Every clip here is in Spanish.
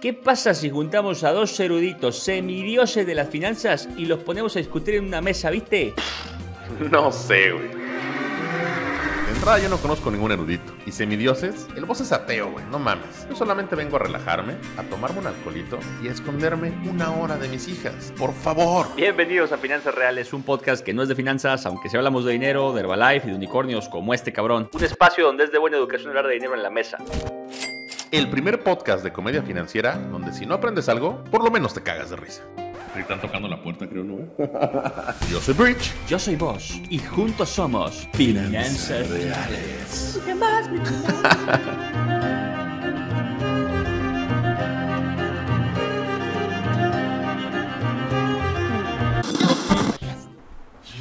¿Qué pasa si juntamos a dos eruditos semidioses de las finanzas y los ponemos a discutir en una mesa, viste? No sé, güey. De entrada yo no conozco ningún erudito. Y semidioses, el boss es ateo, güey, no mames. Yo solamente vengo a relajarme, a tomarme un alcoholito y a esconderme una hora de mis hijas. Por favor. Bienvenidos a Finanzas Reales, un podcast que no es de finanzas, aunque si hablamos de dinero, de Herbalife y de unicornios como este cabrón. Un espacio donde es de buena educación hablar de dinero en la mesa. El primer podcast de comedia financiera donde si no aprendes algo, por lo menos te cagas de risa. Están tocando la puerta, creo, ¿no? Yo soy Bridge. Yo soy vos y juntos somos Finanzas Reales.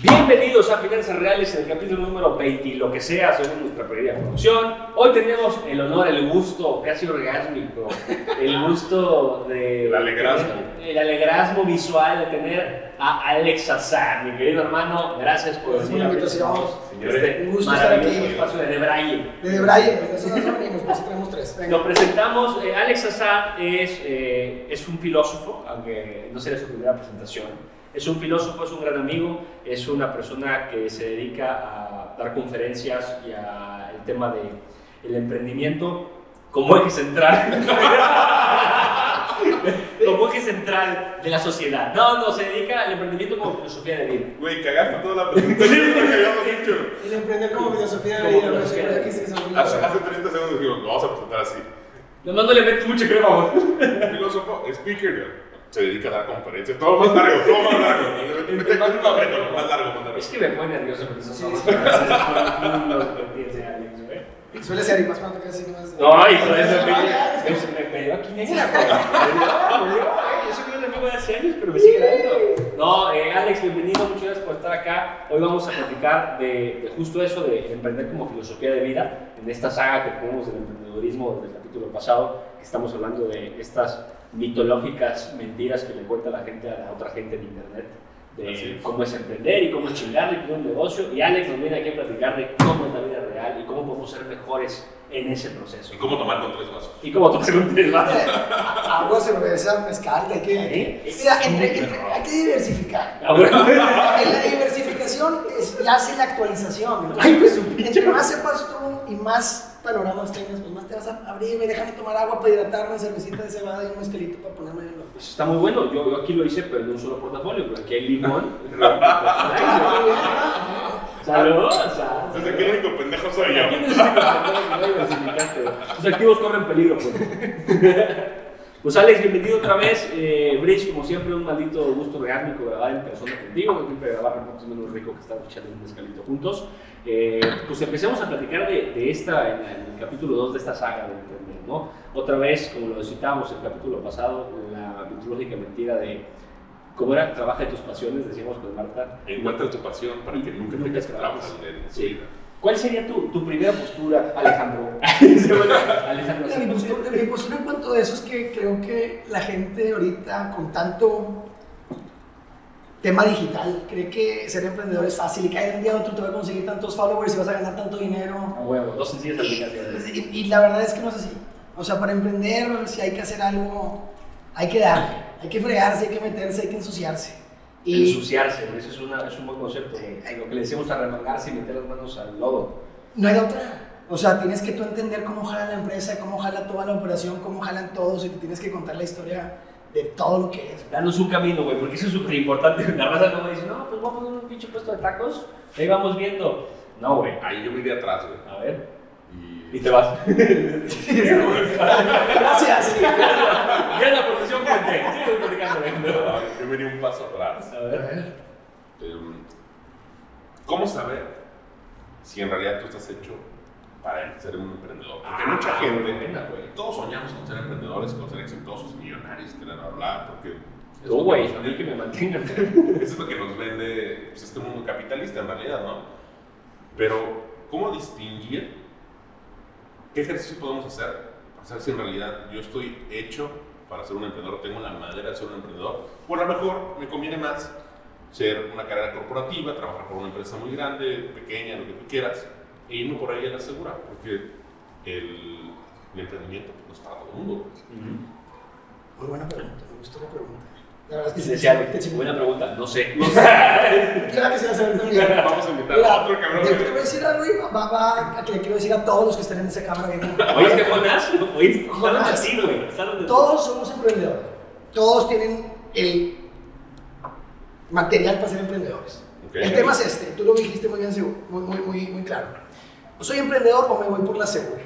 Bienvenidos a Finanzas Reales en el capítulo número 20 y lo que sea según nuestra querida producción. Hoy tenemos el honor, el gusto casi orgásmico, el gusto de... El alegrasmo. El alegrasmo visual de tener a Alex Azar, mi querido hermano. Gracias por venir la a invitación. Señores, Este, un gusto estar maravilloso aquí. espacio de Debraye. De Debraye, pues eso nos venimos, pues tenemos tres. Venga. Lo presentamos, eh, Alex Azar es, eh, es un filósofo, aunque no sería su primera presentación. Es un filósofo, es un gran amigo, es una persona que se dedica a dar conferencias y al tema del el emprendimiento como eje central. como eje central de la sociedad. No, no, se dedica al emprendimiento como filosofía de vida. Güey, cagaste toda la presentación que habíamos hecho. El emprender como filosofía de vida, Hace, hace 30 segundos dijimos, lo vamos a presentar así. No, no le metes mucha crema, vos. Filósofo, speaker, se dedica a dar conferencias. Todo más largo, todo más largo. Más largo, más largo. Es que me pone nervioso con esos. Suele ser, y más cuando así nomás. No, hijo de eso, Ah, me, pegó aquí negra, dio, dio. Yo soy un amigo de hace años, pero me sigue dando. No, eh, Alex, bienvenido, muchas gracias por estar acá. Hoy vamos a platicar de, de justo eso, de emprender como filosofía de vida, en esta saga que tenemos del emprendedorismo desde el capítulo pasado, que estamos hablando de estas mitológicas mentiras que le cuenta la gente a la otra gente en internet. De es. cómo es emprender y cómo es chingarle y cómo es un negocio. Y Alex nos viene aquí a platicar de cómo es la vida real y cómo podemos ser mejores en ese proceso. ¿Y cómo tomar con tres vasos? Y cómo tomar un tres vasos. Agua, cerveza, mezcal, hay que. ¿Eh? Mira, entre, entre- hay que diversificar. Ah, la diversificación es, ya hace la actualización. Entonces, Ay, pues, entre más sepas tú y más panoramas tengas, pues más te vas a abrir, me déjame tomar agua para hidratarme, cervecita de cebada y un mezcalito para ponerme en los. Eso está muy bueno. Yo, yo aquí lo hice, pero en un solo portafolio. Pero aquí hay limón. Salud. salud. Desde que el único pendejo soy yo. ¿Quién necesita comprender que no diversificaste? Tus activos corren peligro, pues. Pues Alex, bienvenido otra vez. Eh, Bridge, como siempre, un maldito gusto orgánico grabar en persona contigo. Siempre grabar remoto es menos rico que estar echando un mezcalito juntos. Eh, pues empecemos a platicar de, de esta, en, el- en el capítulo 2 de esta saga de Emprender, ¿no? Otra vez, como lo citábamos el capítulo pasado, la mitológica mentira de cómo era, trabaja de tus pasiones, decíamos con Marta. Encuentra tu pasión para que nunca tengas que trabajar en tu Sí. vida. ¿Cuál sería tu, tu primera postura, Alejandro? Alejandro. Mi, postura, mi postura en cuanto a eso es que creo que la gente ahorita con tanto tema digital cree que ser emprendedor es fácil y que de un día a otro te va a conseguir tantos followers y vas a ganar tanto dinero. A huevo, dos sencillas aplicaciones. Y, y la verdad es que no es así. O sea, para emprender, si hay que hacer algo, hay que darle, hay que fregarse, hay que meterse, hay que ensuciarse. Y Ensuciarse, eso es, una, es un buen concepto. Lo que le decimos a remangarse y meter las manos al lodo. no hay otra. O sea, tienes que tú entender cómo jala la empresa, cómo jala toda la operación, cómo jalan todos y te tienes que contar la historia de todo lo que es. Danos un camino, güey, porque eso es súper importante. La raza no me dice, no, pues vamos a poner un pinche puesto de tacos, ahí vamos viendo. No, güey, Ahí yo me iría atrás, güey. a ver. Y... Y te vas. Gracias. Ya la profesión, puente. Sigue platicando, güey. Ah, Yo me iría un paso atrás. A ver. Em, ¿Cómo saber si en realidad tú estás hecho para ser un emprendedor? Porque Ah, mucha gente, todos soñamos con ser emprendedores, con ser exitosos, millonarios, bla, bla, porque es No, que güey, que me mantengan. eso es lo que nos vende pues, este mundo capitalista en realidad, ¿no? Pero, ¿cómo distinguir qué ejercicio podemos hacer para saber si en realidad yo estoy hecho para ser un emprendedor, tengo la madera de ser un emprendedor? O a lo mejor me conviene más ser una carrera corporativa, trabajar por una empresa muy grande, pequeña, lo que tú quieras, e irme por ahí a la segura, porque el, el emprendimiento no es para todo el mundo. gustó la pregunta. La verdad es que sí, buena pregunta, no sé. Claro que se va a hacer otro cabrón. voy a decir algo y va, va le quiero decir a todos los que estén en esa cámara. ¿Oíste, Jonás? ¿Oíste? Jonás. así, güey. Todos somos emprendedores. Todos tienen el material para ser emprendedores. Ok. El tema es este, tú lo dijiste muy bien, muy, muy, muy, muy claro. ¿O soy emprendedor o me voy por la segura?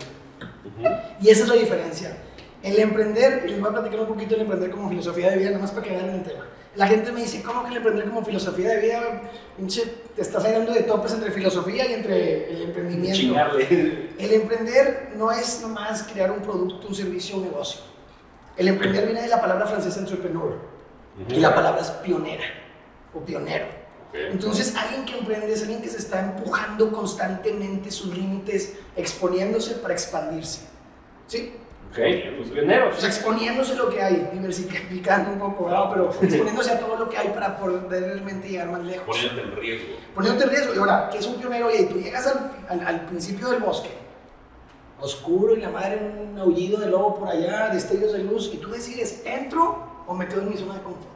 Ujú. Y esa es la diferencia. El emprender, y les voy a platicar un poquito del emprender como filosofía de vida, nada más para que vean el tema. La gente me dice, ¿cómo que el emprender como filosofía de vida? Te estás saliendo de topes entre filosofía y entre el emprendimiento. Chingarle. El emprender no es nomás crear un producto, un servicio, un negocio. El emprender viene de la palabra francesa entrepreneur y la palabra es pionera o pionero. Entonces, alguien que emprende es alguien que se está empujando constantemente sus límites, exponiéndose para expandirse. ¿Sí? Ok, pues pioneros. Sea, exponiéndose lo que hay, diversificando un poco, ¿verdad? Pero exponiéndose a todo lo que hay para poder realmente llegar más lejos. Poniéndote en riesgo. Poniéndote en riesgo. Y ahora, ¿qué es un pionero? Oye, tú llegas al, al, al principio del bosque, oscuro y la madre un aullido de lobo por allá, destellos de luz, y tú decides, ¿entro o me quedo en mi zona de confort?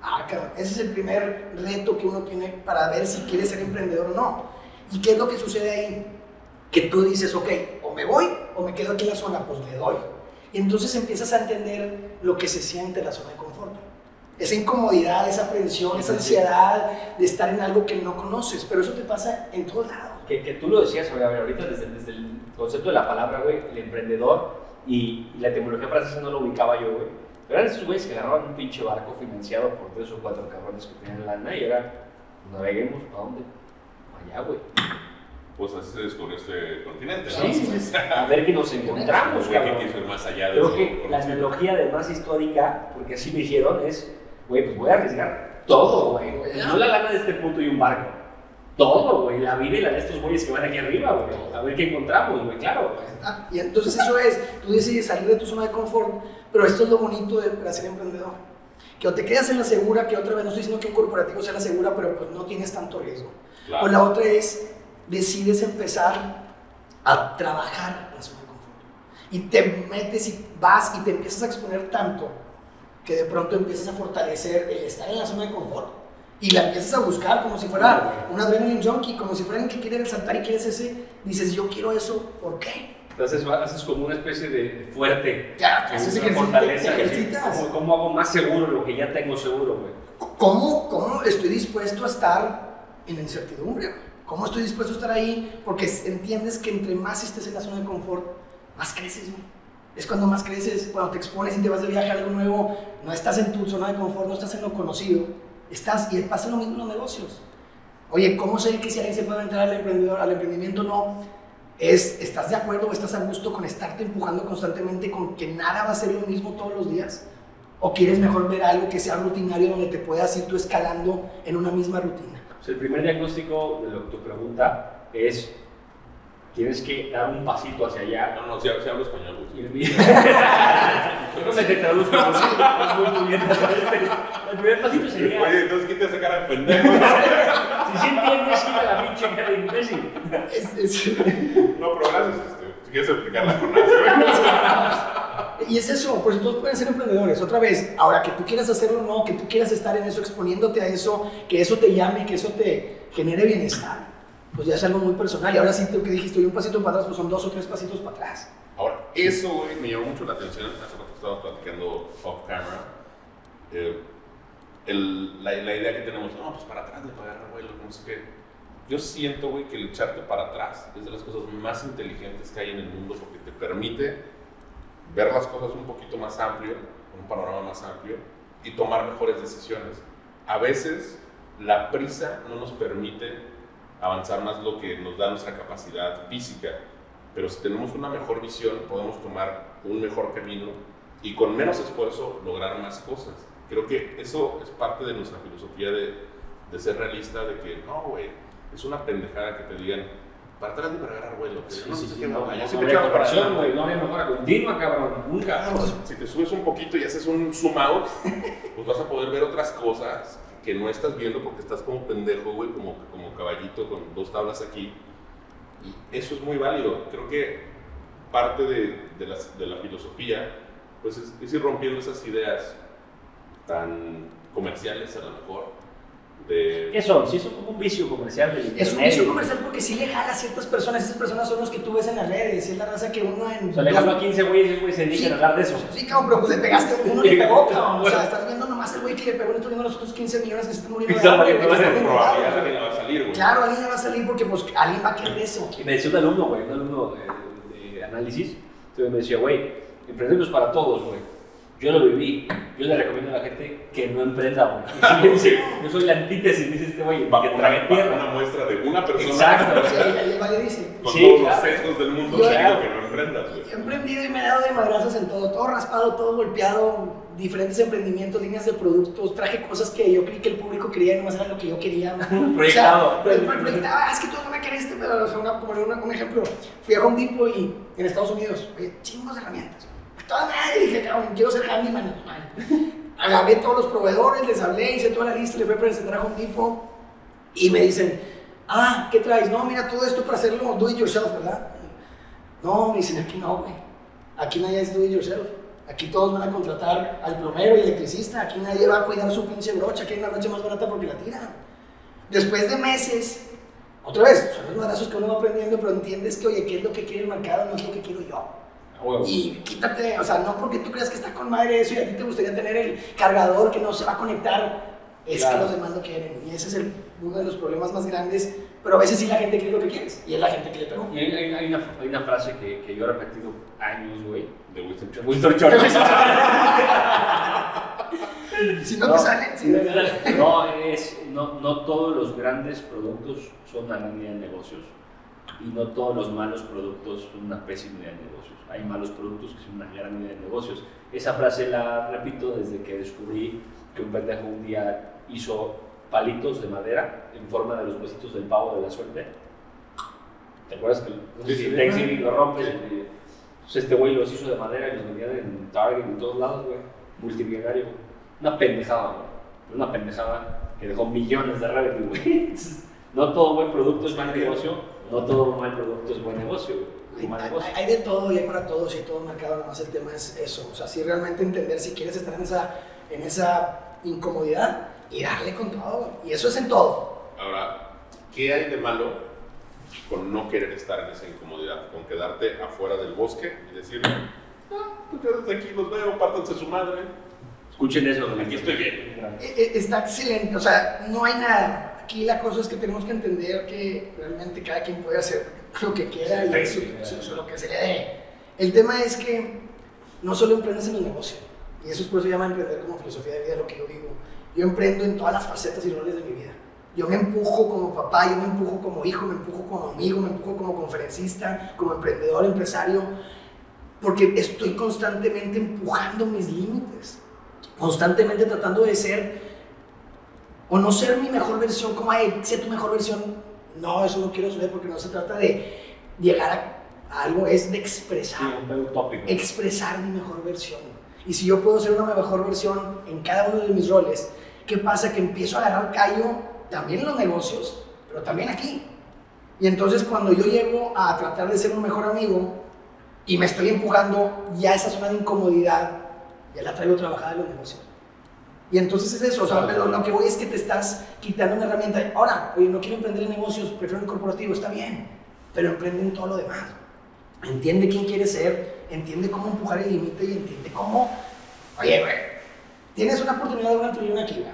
Ah, cabrón, ese es el primer reto que uno tiene para ver si quiere ser emprendedor o no. ¿Y qué es lo que sucede ahí? Que tú dices, ok, me voy o me quedo aquí en la zona, pues le doy. Y entonces empiezas a entender lo que se siente en la zona de confort. Esa incomodidad, esa aprensión, esa ansiedad de estar en algo que no conoces, pero eso te pasa en todo lado. Que, que tú lo decías, a ver, ahorita desde, desde el concepto de la palabra, güey, el emprendedor y, y la etimología francesa no lo ubicaba yo, güey. Pero eran esos güeyes que agarraban un pinche barco financiado por tres o cuatro cabrones que tenían lana y era, pues, naveguemos, ¿a dónde? Allá, güey. Pues así se descubrió este continente, ¿no? Sí, sí, sí. A ver qué nos encontramos, que cabrón. ir más allá de Creo lo que la analogía además histórica, porque así me hicieron, es, güey, pues voy a arriesgar todo, güey. No la lana de este punto y un barco. Todo, güey. La vida y la de estos güeyes que van aquí arriba, güey. A ver qué encontramos, güey, claro. Ah, Y entonces eso es, tú decides salir de tu zona de confort, pero esto es lo bonito de ser emprendedor. Que o te quedas en la segura, que otra vez no estoy diciendo que un corporativo sea la segura, pero pues no tienes tanto riesgo. Claro. O la otra es, decides empezar a trabajar la zona de confort. Y te metes y vas y te empiezas a exponer tanto que de pronto empiezas a fortalecer el estar en la zona de confort. Y la empiezas a buscar como si fuera un adrenaline junkie, como si fuera alguien que quiere resaltar y quieres ese. Dices, yo quiero eso, ¿por qué? Entonces haces como una especie de fuerte. Ya, como haces fortaleza. que- ejercitas. ¿Cómo, ¿Cómo hago más seguro lo que ya tengo seguro, güey? ¿Cómo, ¿Cómo estoy dispuesto a estar en la incertidumbre? ¿Cómo estoy dispuesto a estar ahí? Porque entiendes que entre más estés en la zona de confort, más creces. Es cuando más creces, cuando te expones y te vas de viaje a algo nuevo, no estás en tu zona de confort, no estás en lo conocido, estás, y pasa lo mismo en los negocios. Oye, ¿cómo sé que si alguien se puede entrar al emprendedor, al emprendimiento? No. Es, ¿Estás de acuerdo o estás a gusto con estarte empujando constantemente con que nada va a ser lo mismo todos los días? ¿O quieres mejor ver algo que sea rutinario donde te puedas ir tú escalando en una misma rutina? Pues el primer diagnóstico de lo que tu pregunta es, tienes que dar un pasito hacia allá. No, no, si, si hablo español. Yo no me te traduzco, pero sí, es muy, muy bien. El primer pasito sería, Oye, entonces, ¿qué te hace cara de pendejo? si sí entiendes, quita la pinche cara de imbécil. Es- es- No, pero gracias. Este, si quieres explicarla con. y es eso, pues todos pueden ser emprendedores. Otra vez, ahora que tú quieras hacerlo o no, que tú quieras estar en eso, exponiéndote a eso, que eso te llame, que eso te genere bienestar, pues ya es algo muy personal. Y ahora sí, tú que dijiste, "Oye, un pasito para atrás, pues son dos o tres pasitos para atrás. Ahora, eso, güey, me llamó mucho la atención. Hace rato estábamos platicando off camera. Eh, el- la, la idea que tenemos, no, pues para atrás, para agarrar vuelo, no sé qué. Yo siento, güey, que el echarte para atrás es de las cosas más inteligentes que hay en el mundo porque te permite ver las cosas un poquito más amplio, un panorama más amplio y tomar mejores decisiones. A veces la prisa no nos permite avanzar más lo que nos da nuestra capacidad física, pero si tenemos una mejor visión podemos tomar un mejor camino y con menos esfuerzo lograr más cosas. Creo que eso es parte de nuestra filosofía de, de ser realista, de que no, güey, es una pendejada que te digan para atrás y para agarrar vuelo. Sí, no sí, sé sí, qué, no, no, no, yo no siempre güey, no había mejora continua, cabrón, nunca. Claro, pues, si te subes un poquito y haces un zoom out, pues vas a poder ver otras cosas que no estás viendo porque estás como pendejo, güey, como, como caballito con dos tablas aquí. Y eso es muy válido. Creo que parte de, de, las- de la filosofía pues es, es ir rompiendo esas ideas tan comerciales a lo mejor. De... ¿Qué son? Sí, son como un vicio comercial del Es un vicio comercial porque sí le jala a ciertas personas. Esas personas son los que tú ves en las redes. Es la raza que uno en. O sea, le jalo a 15 güeyes y se dedican Sí. a hablar de eso. Sí, cabrón, pero pues le pegaste, uno le pegó, cabrón. O sea, estás viendo nomás el güey que le pegó, no estás viendo los otros 15 millones que se están muriendo que le va a salir, güey. Claro, alguien le va a salir porque pues alguien va a querer eso. Y me decía un alumno, güey, un alumno de, de análisis, entonces me decía, güey, es para todos, güey. Yo lo viví, yo le recomiendo a la gente que no emprenda, güey. Yo soy la antítesis, dice este güey, que trague tierra. una muestra de una persona Exacto. O sea, ahí el vale dice. con Sí, todos claro. los sesgos del mundo Yo- diciendo que no emprendas, güey. He emprendido y me he dado de madrazos en todo, todo raspado, todo golpeado, diferentes emprendimientos, líneas de productos, traje cosas que yo creí que el público quería y nomás era lo que yo quería. Proyectado. O sea, proyectaba, "Ah, es que tú no me querés, pero o sea, una- como una- un ejemplo, fui a Home Depot y en Estados Unidos, oye, chingos de herramientas. Toda madre, dije, cabrón, quiero ser handyman. Agarré todos los proveedores, les hablé, hice toda la lista, le fui a presentar a Home Depot y me dicen, ah, ¿qué traes? No, mira, todo esto para hacerlo do it yourself, ¿verdad? No, me dicen, aquí no, güey. Aquí nadie es do it yourself. Aquí todos van a contratar al plomero y electricista. Aquí nadie va a cuidar su pinche brocha. Aquí hay una brocha más barata porque la tiran. Después de meses, otra vez, son los madrazos que uno va aprendiendo, pero entiendes que, oye, ¿qué es lo que quiere el mercado? No es lo que quiero yo. Y quítate, o sea, no porque tú creas que está con madre eso y a ti te gustaría tener el cargador que no se va a conectar, es Claro. que los demás lo quieren. Y ese es el- uno de los problemas más grandes, pero a veces sí la gente quiere lo que quieres y es la gente que le pegó. Y hay, hay- hay una, hay una frase que, que yo he repetido años, güey. De Winston Churchill. Winston Churchill. Si no, te salen, sí. no, es, no, no todos los grandes productos son una idea de negocios y no todos los malos productos son una pésima idea de negocios. Hay malos productos que son una gran idea de negocios. Esa frase la repito desde que descubrí que un pendejo un día hizo palitos de madera en forma de los huesitos del pavo de la suerte. ¿Te acuerdas que Sí, sí. Thanksgiving lo rompes? y- Entonces este güey los hizo de madera y los vendían en Target y en todos lados, güey. Multimillonario, güey. Una pendejada, güey. Una pendejada que dejó millones de revenue, güey. No todo buen producto es mal negocio, no todo mal producto es buen negocio. Hay, O mal hay- negocio. hay de todo y hay para todos y hay todo marcado, nomás el tema es eso. O sea, sí realmente entender si quieres estar en esa, en esa incomodidad y darle con todo. Y eso es en todo. Ahora, ¿qué hay de malo con no querer estar en esa incomodidad? Con quedarte afuera del bosque y decir, ah, tú quédate aquí, los veo, pártanse su madre. Escuchen eso, Aquí estoy bien. E- e- Está excelente, o sea, no hay nada. Aquí la cosa es que tenemos que entender que realmente cada quien puede hacer lo que quiera y su- su- lo que se le dé. El tema es que no solo emprendes en el negocio, y eso es por eso llama emprender como filosofía de vida, lo que yo vivo. Yo emprendo en todas las facetas y roles de mi vida. Yo me empujo como papá, yo me empujo como hijo, me empujo como amigo, me empujo como conferencista, como emprendedor, empresario, porque estoy constantemente empujando mis límites, constantemente tratando de ser o no ser mi mejor versión, como ay, sé tu mejor versión. No, eso no quiero ser porque no se trata de llegar a, algo, es de expresar Sí, un expresar mi mejor versión. Y si yo puedo ser una mejor versión en cada uno de mis roles, ¿qué pasa? Que empiezo a agarrar callo también en los negocios, pero también aquí. Y entonces cuando yo llego a tratar de ser un mejor amigo y me estoy empujando, ya esa zona de incomodidad, ya la traigo trabajada en los negocios. Y entonces es eso, o sea, lo, lo que voy es que te estás quitando una herramienta. Ahora, oye, no quiero emprender en negocios, prefiero en corporativo, está bien, pero emprende en todo lo demás. Entiende quién quieres ser, entiende cómo empujar el límite y entiende cómo, oye, güey, tienes una oportunidad de un trillón aquí,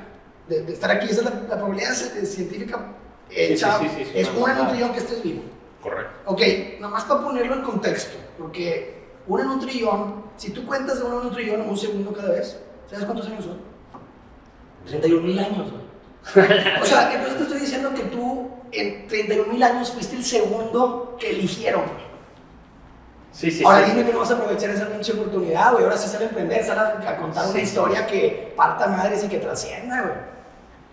de, de estar aquí, esa es la, la probabilidad ci- científica hecha, sí, sí, sí, es una una en un trillón que estés vivo. Correcto. Ok, nomás para ponerlo en contexto, porque uno en un trillón, si tú cuentas de uno en un trillón un segundo cada vez, ¿sabes cuántos años son? 31 mil años. O sea, entonces te estoy diciendo que tú en 31 mil años fuiste el segundo que eligieron, güey. Sí, sí, Ahora sí. dime que no vas a aprovechar esa pinche oportunidad, güey. Ahora sí sale a emprender, sale a contar una historia que parta madres y que trascienda, güey.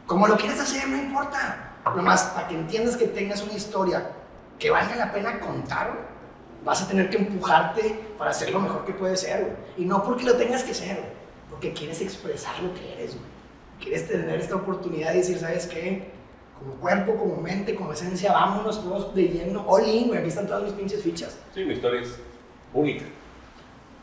Como lo quieras hacer, no importa. Nomás para que entiendas que tengas una historia que valga la pena contar, güey, vas a tener que empujarte para hacer lo mejor que puedes ser, güey. Y no porque lo tengas que ser, güey, porque quieres expresar lo que eres, güey. Quieres tener esta oportunidad y decir, ¿sabes qué? Como cuerpo, como mente, como esencia, vámonos todos de lleno, all in, güey. Aquí están todas mis pinches fichas. Sí, una historia es única.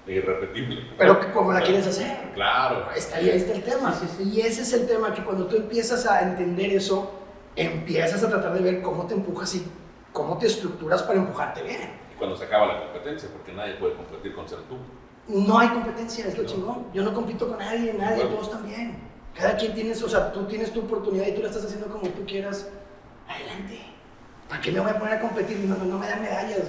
e irrepetible. Pero como la quieres hacer. Claro. Ahí está, ahí está el tema. Sí, sí, Y ese es el tema, que cuando tú empiezas a entender eso, empiezas a tratar de ver cómo te empujas y cómo te estructuras para empujarte bien. Y cuando se acaba la competencia, porque nadie puede competir con ser tú. No hay competencia, es lo chingón. Yo no compito con nadie, nadie, Bueno. todos también. Cada quien tiene su, o sea, tú tienes tu oportunidad y tú la estás haciendo como tú quieras. Adelante. ¿Para qué me voy a poner a competir? No, no, no me dan medallas.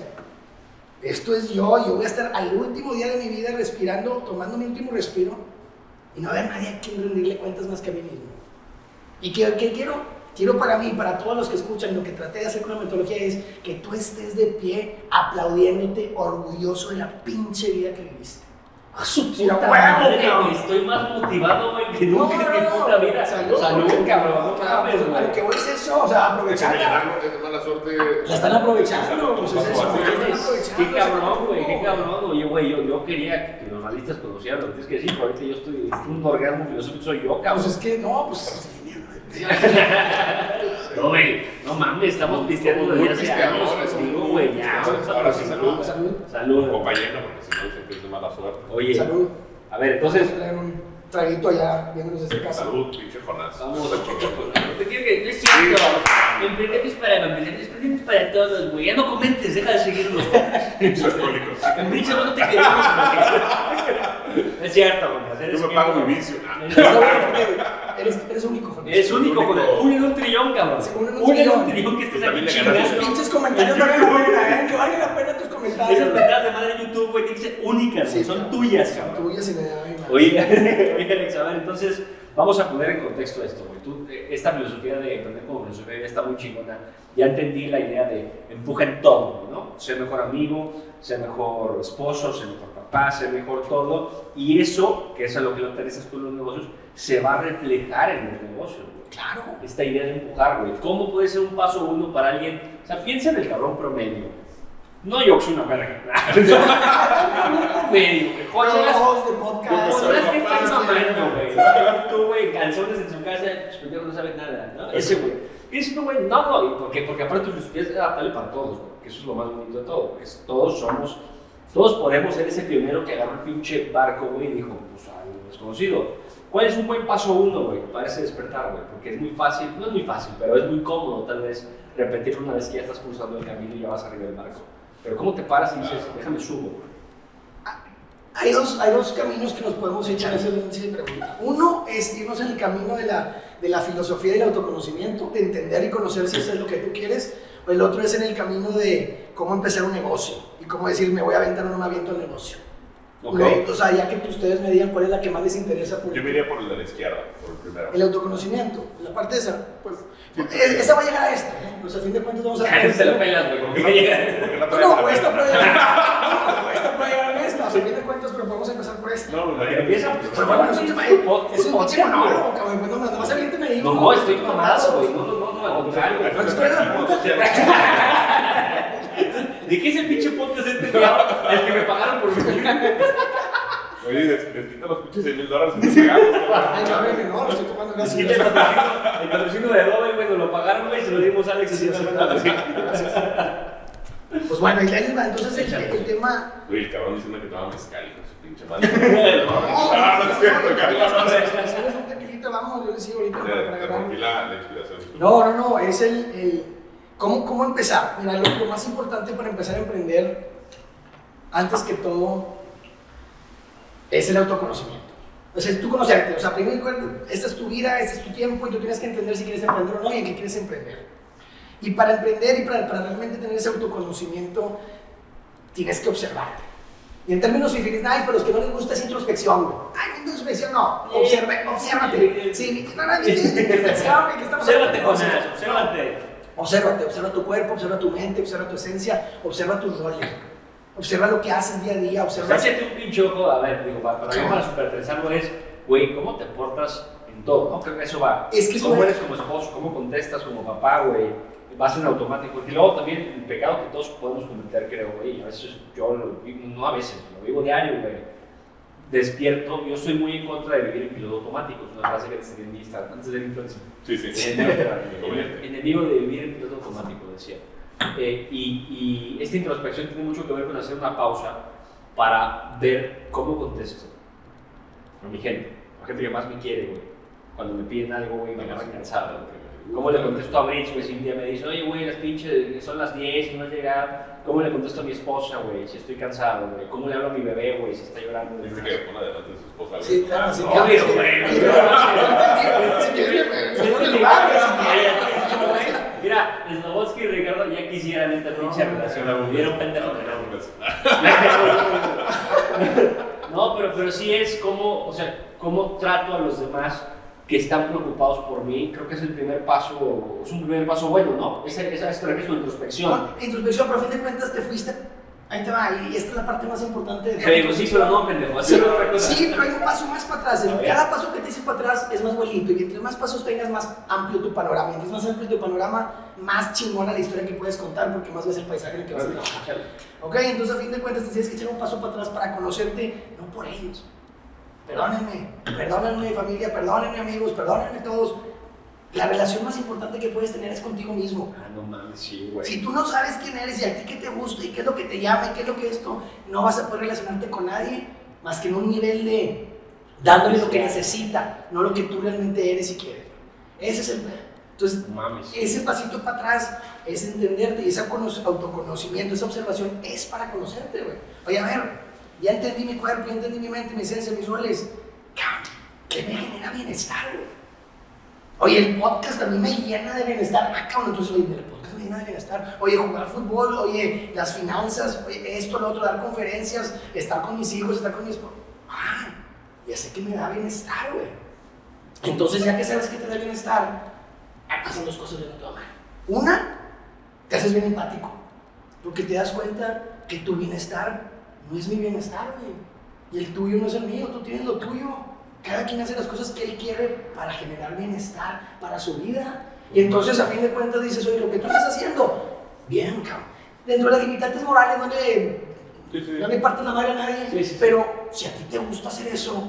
Esto es yo, yo voy a estar al último día de mi vida respirando, tomando mi último respiro y no va a haber nadie a quien rendirle cuentas más que a mí mismo. ¿Y qué, qué quiero? Quiero para mí, para todos los que escuchan, lo que traté de hacer con la metodología es que tú estés de pie aplaudiéndote, orgulloso de la pinche vida que viviste. ¡A su puta madre, madre, cabrón! güey, Estoy más motivado, güey, que No, nunca en mi no, no. puta vida. Salud, Salud, cabrón. No pues, güey. Es eso, o sea, aprovechar. es mala suerte. La están aprovechando, pues es eso. Qué cabrón, güey, qué no. cabrón. Oye, güey, yo, yo quería que los realistas conocieran lo que tienes que decir, pero ahorita yo estoy, un orgasmo filosófico soy yo, cabrón. Pues es que no, pues. No, güey, no mames, estamos pisteando desde hace años contigo, güey, ya. Ahora sí, salud. Salud. Salud. Llena, porque si no dicen que es de mala suerte. Oye, Salud. a ver, entonces, Traguito allá, viéndonos desde casa. Salud, pinche Jonás. vamos a Te quiero que es cierto. Emprendemos para emprendemos, emprendemos para todos, güey. Ya no comentes, deja de seguirnos. Pinches alcohólicos. En Bridge no te queremos. Es cierto, güey. Yo me pago mi vicio. Eres, eres único, Juan. Es único, con Único. un en un trillón, cabrón. Sí, uno en un Un en trillón. un trillón que estés Tú aquí chingando. pinches comentarios valen la pena, ¿eh? Que valen la pena tus comentarios. Esas mentadas de madre en YouTube, güey, tienen que ser únicas, Son tuyas, Son cabrón. tuyas y me oye, Alex, a ver, entonces vamos a poner en contexto esto. Tú, eh, esta filosofía de emprender como filosofía vida está muy chingona. Ya entendí la idea de empuja en todo, ¿no? Ser mejor amigo, ser mejor esposo, ser mejor papá, ser mejor todo. Y eso, que es a lo que lo interesas tú en los negocios, se va a reflejar en los negocios, güey. Claro. Esta idea de empujar, güey. ¿Cómo puede ser un paso uno para alguien? O sea, piensa en el cabrón promedio. No yo que soy una verga. promedio, güey. Todos de podcast. que están mamando, güey. Tú, güey, calzones en su casa, pues pendejo no sabe nada, ¿no? Ese, güey. Y ese, güey, no, no, ¿y por qué? Porque aparte tu filosofía es adaptable para todos, güey. Que eso es lo más bonito de todo, güey. Es- Todos somos, todos podemos ser ese pionero que agarró el pinche barco, güey, y dijo, pues, algo desconocido. ¿Cuál es un buen paso uno, güey, para ese despertar, güey? Porque es muy fácil, no es muy fácil, pero es muy cómodo, tal vez, repetirlo una vez que ya estás cruzando el camino y ya vas arriba del barco. Pero ¿cómo te paras y dices, déjame subo, güey? Hay dos, hay dos caminos que nos podemos echar esa esa pregunta. Uno es irnos en el camino de la, de la filosofía del autoconocimiento, de entender y conocer si eso es lo que tú quieres. O el otro es en el camino de cómo empezar un negocio y cómo decir, me voy a aventar o no me aviento al negocio. ¿Ok? No, o sea, ya que ustedes me digan cuál es la que más les interesa por Yo me iría por el de la izquierda, por el primero. el autoconocimiento. La parte esa, pues, eh, esa va a llegar a esta. ¿eh? Pues a fin de cuentas vamos a... Se lo pelas, güey, porque va a llegar. ¿Por qué la No, traes a la no, esta puede llegar, no, esta puede llegar a esta. O sea, a fin de cuentas, pero podemos empezar por esta. No, no, Empieza, no. Pero bueno, es un pinche monólogo, cabrón. Pues no, no, vas a avienten ahí. No, no, estoy mamado, güey. No, no, no, no, al contrario. güey. No, estoy de la puta. ¿De qué es el pinche podcast este? El que me pagaron por mi Oye, les, les quita los pinches 6 mil dólares y nos pegamos. Ay, cabrón, no, lo estoy tomando el patrocinio, el patrocinio de Adobe, güey, nos lo pagaron, güey, y se lo dimos a Alex y Sí, se lo. Pues bueno, y ahí va. Entonces, el, el tema. Oye, el cabrón diciendo que tomaba mezcal, hijo su pinche madre. No, no es cierto, vamos, yo sigo ahorita para agarrar. la, inspiración. No, no, no, es el, el ¿cómo, ¿cómo empezar? Mira, lo, lo más importante para empezar a emprender, antes que todo, es el autoconocimiento. O sea, es tú conocerte. O sea, primero, esta es tu vida, este es tu tiempo y tú tienes que entender si quieres emprender o no y en qué quieres emprender. Y para emprender y para, para realmente tener ese autoconocimiento, tienes que observarte. Y en términos fifís, ay, pero los que no les gusta es introspección. Ay, introspección no. Observe, obsérvate. Sí, no, no, introspección, Obsérvate, cosas. obsérvate. Obsérvate, observa tu cuerpo, observa tu mente, observa tu esencia, observa tus roles. Observa lo que haces día a día, observa. Sácate un pinche ojo, a ver, digo, para, para mí para supertensarlo es, güey, ¿cómo te portas en todo? ¿no? Creo que eso va. Es que ¿Cómo es- eres como esposo? ¿Cómo contestas como papá, güey? Vas en automático. Y luego también el pecado que todos podemos cometer, creo, güey. A veces yo lo vivo, no a veces, lo vivo diario, güey. Despierto, yo estoy muy en contra de vivir en piloto automático. Es una frase que te en mi Instagram antes de la influencia. Sí, sí. Conveniente. enemigo de vivir en piloto automático, decía. Eh, y, y esta introspección tiene mucho que ver con hacer una pausa para ver cómo contesto a mi gente, a la gente que más me quiere, güey. Cuando me piden algo, güey, me agarran cansado. ¿Cómo le contesto a Bridge, güey, si un día me dice, oye, güey, las pinches, son las 10 y no has llegado? ¿Cómo le contesto a mi esposa, güey, si estoy cansado, güey? ¿Cómo le hablo a mi bebé, güey, si está llorando? Dice que pone adelante de su esposa. Sí, claro, sí, No, güey. Mira, Slobodsky y Ricardo ya quisieran esta pinche relación, güey. Vieron pendejo. No, pero, pero sí es como, o sea, cómo trato a los demás que están preocupados por mí. Creo que es el primer paso, es un primer paso bueno, ¿no? Esa, esa es una introspección. Introspección, pero a fin de cuentas te fuiste. Ahí te va, y esta es la parte más importante de digo, sí, pero no, pendejo. Sí, sí, pero hay un paso más para atrás. Cada paso que te dices para atrás es más bonito y entre más pasos tengas, más amplio tu panorama. Mientras más amplio tu panorama, más chingona la historia que puedes contar porque más ves el paisaje en el que vas a trabajar. Ok, entonces a fin de cuentas te tienes que echar un paso para atrás para conocerte, no por ellos. Perdónenme, perdónenme familia, perdónenme amigos, perdónenme todos. La relación más importante que puedes tener es contigo mismo. Ah, no mames, sí, güey. Si tú no sabes quién eres y a ti qué te gusta y qué es lo que te llama y qué es lo que esto, no vas a poder relacionarte con nadie más que en un nivel de dándole lo que necesita, no lo que tú realmente eres y quieres. Ese es el Entonces, mames. ese pasito para atrás es entenderte y ese cono- autoconocimiento, esa observación es para conocerte, güey. Oye, a ver, ya entendí mi cuerpo, ya entendí mi mente, mi esencia, mis roles. ¿Qué me genera bienestar? Oye, el podcast a mí me llena de bienestar. Ah, cabrón, entonces, oye, el podcast me llena de bienestar. Oye, jugar fútbol, oye, las finanzas, oye, esto, lo otro, dar conferencias, estar con mis hijos, estar con mi esposo. Ah, ya sé que me da bienestar, güey. Entonces, ya que sabes que te da bienestar, pasan dos cosas de no mal. Una, te haces bien empático. Porque te das cuenta que tu bienestar no es mi bienestar, güey. Y el tuyo no es el mío, tú tienes lo tuyo. Cada quien hace las cosas que él quiere para generar bienestar para su vida. Y entonces, a fin de cuentas, dices, oye, lo que tú estás haciendo, bien, cabrón. Dentro de las limitantes morales no le, Sí, sí. no le partes la madre a nadie. Sí, sí, sí. Pero si a ti te gusta hacer eso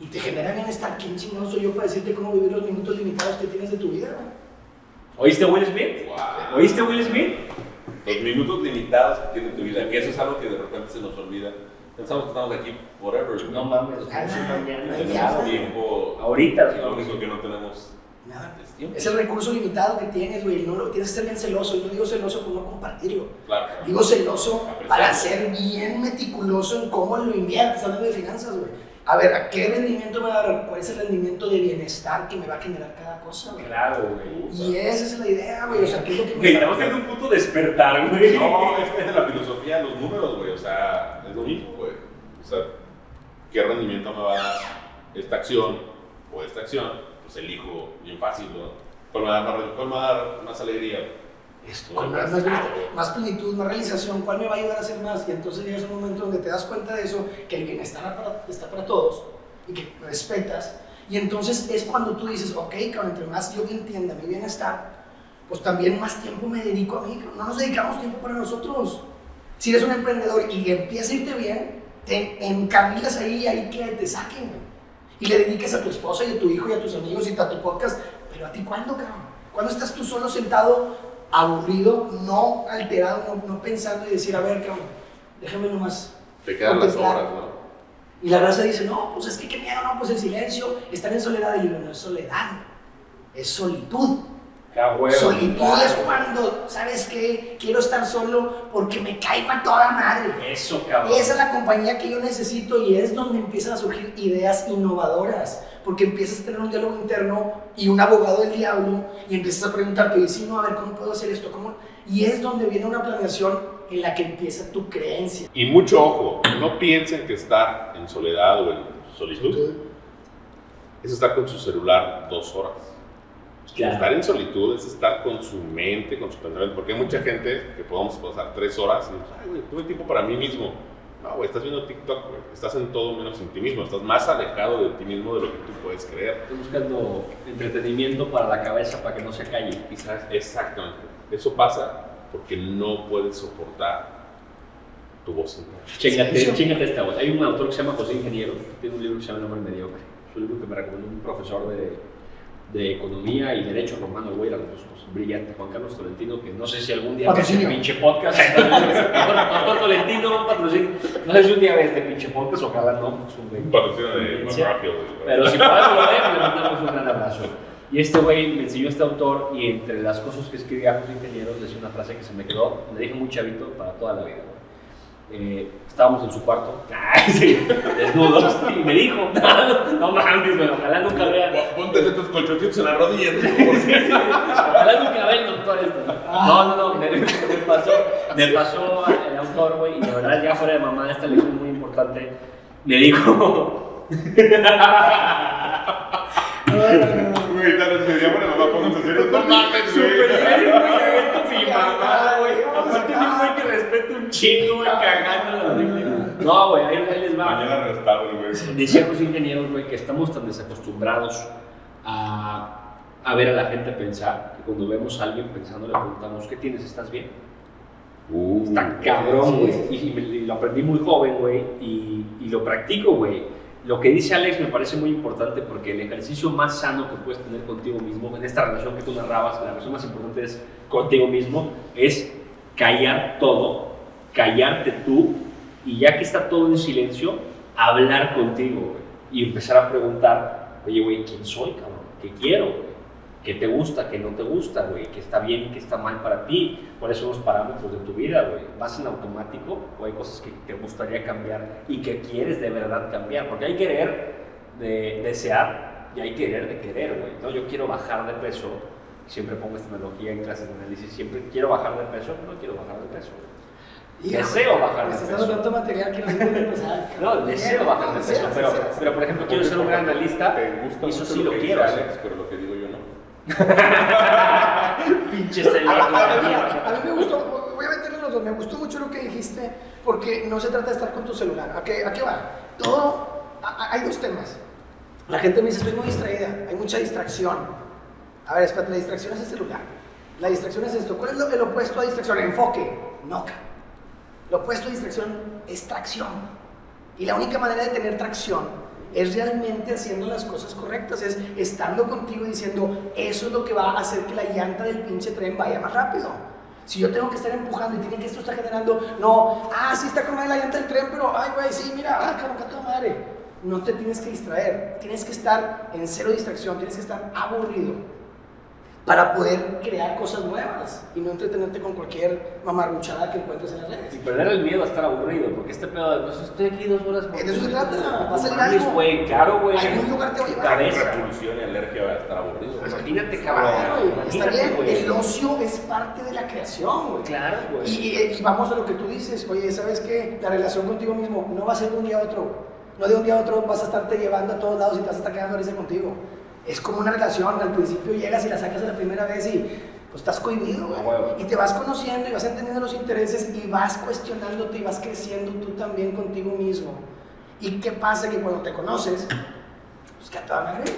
y te genera bienestar, ¿quién chingón soy yo para decirte cómo vivir los minutos limitados que tienes de tu vida, güey? ¿Oíste Will Smith? Wow. ¿Oíste Will Smith? Los minutos limitados que tiene tu vida, que eso es algo que de repente se nos olvida. Pensamos que estamos aquí forever. No mames, nos vemos Ah, no, tenemos tiempo. Ahorita, lo único que no tenemos Nada. es el recurso limitado que tienes, güey. No lo, tienes que ser bien celoso. Y no digo celoso por no compartirlo. Claro. Digo celoso para ser bien meticuloso en cómo lo inviertes, hablando de finanzas, güey. A ver, ¿a qué rendimiento me va a dar? ¿Cuál es el rendimiento de bienestar que me va a generar cada cosa, güey? Claro, güey. Y esa es la idea, güey. O sea, ¿qué es lo que me estamos teniendo un punto despertar, güey. No, es que es de la filosofía de los números, güey. O sea, es lo mismo, güey. O sea, ¿qué rendimiento me va a dar esta acción o esta acción? Pues elijo bien fácil, ¿no? ¿Cuál me va a dar más, cuál me va a dar más alegría? Con más, más- más, plenitud, más realización, ¿cuál me va a ayudar a hacer más? Y entonces llegas a un momento donde te das cuenta de eso, que el bienestar para- está para todos y que respetas. Y entonces es cuando tú dices, ok, cabrón, entre más yo entienda mi bienestar, pues también más tiempo me dedico a mí. No nos dedicamos tiempo para nosotros. Si eres un emprendedor y empieza a irte bien, te encaminas ahí y ahí que te saquen. Y le dediques a tu esposa y a tu hijo y a tus amigos y a tu podcast. Pero a ti, ¿cuándo, cabrón? ¿Cuándo estás tú solo sentado aburrido, no alterado, no, no pensando y decir, a ver, cabrón, déjame nomás. Te quedan las horas, ¿no? Y la raza dice, no, pues es que qué miedo, no, pues el silencio, estar en soledad. Y yo, no es soledad, es solitud. Qué huevo, solitud claro. es cuando, ¿sabes qué? Quiero estar solo porque me caigo a toda madre. Eso, cabrón. Esa es la compañía que yo necesito y es donde empiezan a surgir ideas innovadoras, porque empiezas a tener un diálogo interno y un abogado del diablo y empiezas a preguntarte, y si no, a ver, ¿cómo puedo hacer esto? ¿Cómo? Y es donde viene una planeación en la que empieza tu creencia. Y mucho ojo, no piensen que estar en soledad o en solitud es estar con su celular dos horas. Claro. Estar en solitud es estar con su mente, con su pensamiento, porque hay mucha gente que podemos pasar tres horas y decimos, ay, güey, tuve tiempo para mí mismo. No, güey, estás viendo TikTok, güey, estás en todo menos en ti mismo, estás más alejado de ti mismo de lo que tú puedes creer. Estoy buscando entretenimiento para la cabeza para que no se calle, quizás. Exactamente. Eso pasa porque no puedes soportar tu voz interna. Chingate, Sí, sí. chingate esta, güey. Hay un autor que se llama José Ingeniero, que tiene un libro que se llama El hombre mediocre. Es un libro que me recomendó un profesor de, de Economía y Derecho Romano, güey, era pues, brillante, Juan Carlos Tolentino, que no sé si algún día ve este Patrocinio. pinche podcast. Doctor Tolentino, patrocinio. No sé si un día ve este pinche podcast, ojalá no, pues un güey. Un patrocinio de. McGraw-Hill. Pero si para lo le mandamos un gran abrazo. Y este güey me enseñó este autor y entre las cosas que escribía los ingenieros decía una frase que se me quedó, me dije muy chavito para toda la vida. Eh, estábamos en su cuarto, ay, sí, desnudos, y me dijo, no mames, güey, ojalá nunca vea, Ponte estos colchoncitos en la rodilla, tío. ojalá nunca vea el doctor esto. No, no, no, me, me pasó, me pasó el autor, güey, y de verdad ya fuera de mamá, esta lección muy importante, me dijo, Güey, tal vez me llamo la mamá, pónganse serios. No mames, güey. Mi mamá, güey. Aparte de un güey que respeto un chingo, güey, cagando la Biblia. No, güey, ahí, ahí les va. Mañana restable, güey. Decían los ingenieros, güey, que estamos tan desacostumbrados a, a ver a la gente pensar, que cuando vemos a alguien pensando le preguntamos, ¿qué tienes? ¿Estás bien? Uh, Está cabrón, sí, güey. sí, Y, lo aprendí muy joven, güey, y, y lo practico, güey. Lo que dice Alex me parece muy importante porque el ejercicio más sano que puedes tener contigo mismo, en esta relación que tú narrabas, la relación más importante es contigo mismo, es callar todo, callarte tú, y ya que está todo en silencio, hablar contigo. Y empezar a preguntar, oye, güey, ¿quién soy, cabrón? ¿Qué quiero? ¿Qué te gusta, qué no te gusta, güey? ¿Qué está bien y qué está mal para ti? ¿Cuáles son los parámetros de tu vida, güey? ¿Vas en automático o hay cosas que te gustaría cambiar y que quieres de verdad cambiar? Porque hay querer de desear y hay querer de querer, güey. ¿no? Yo quiero bajar de peso, siempre pongo esta analogía en clases de análisis, siempre quiero bajar de peso, no quiero bajar de peso. Hijo, Deseo bajar de estás peso. dando tanto material que no. No, deseo bajar de peso, pero, pero por ejemplo quiero ser un gran analista y eso sí lo quiero pero lo que digo yo. Pinche A, a- mí- mierda. a mí me gustó, voy a meterle los dos, me gustó mucho lo que dijiste, porque no se trata de estar con tu celular. ¿A qué, a qué va? Todo, a- hay dos temas. La gente me dice, estoy muy distraída, hay mucha distracción. A ver, espérate, la distracción es el celular. La distracción es esto. ¿Cuál es lo- el opuesto a distracción? Enfoque. No. Lo opuesto a distracción es tracción. Y la única manera de tener tracción es realmente haciendo las cosas correctas, es estando contigo y diciendo, eso es lo que va a hacer que la llanta del pinche tren vaya más rápido. Si yo tengo que estar empujando y tiene que esto está generando, no, ah, sí está con la llanta del tren, pero, ay, güey, sí, mira, ah, cabrón, toda madre. No te tienes que distraer, tienes que estar en cero distracción, tienes que estar aburrido para poder crear cosas nuevas y no entretenerte con cualquier mamarruchada que encuentres en las redes. Y perder el miedo a estar aburrido, porque este pedo de, pues estoy aquí dos horas. De eso se trata, va a salir algo. güey, claro, güey. Algún lugar te va a llevar. Cabeza. Repulsión y alergia va a estar aburrido. Imagínate, cabrón. está bien, el ocio es parte de la creación, güey. Claro, güey. Y, y- y vamos a lo que tú dices, oye, ¿sabes qué? La relación contigo mismo no va a ser de un día a otro. No de un día a otro vas a estarte llevando a todos lados y te vas a estar quedando risa contigo. Es como una relación, al principio llegas y la sacas a la primera vez y pues estás cohibido, güey. A huevo. Y te vas conociendo y vas entendiendo los intereses y vas cuestionándote y vas creciendo tú también contigo mismo. ¿Y qué pasa? Que cuando te conoces, pues que a toda madre.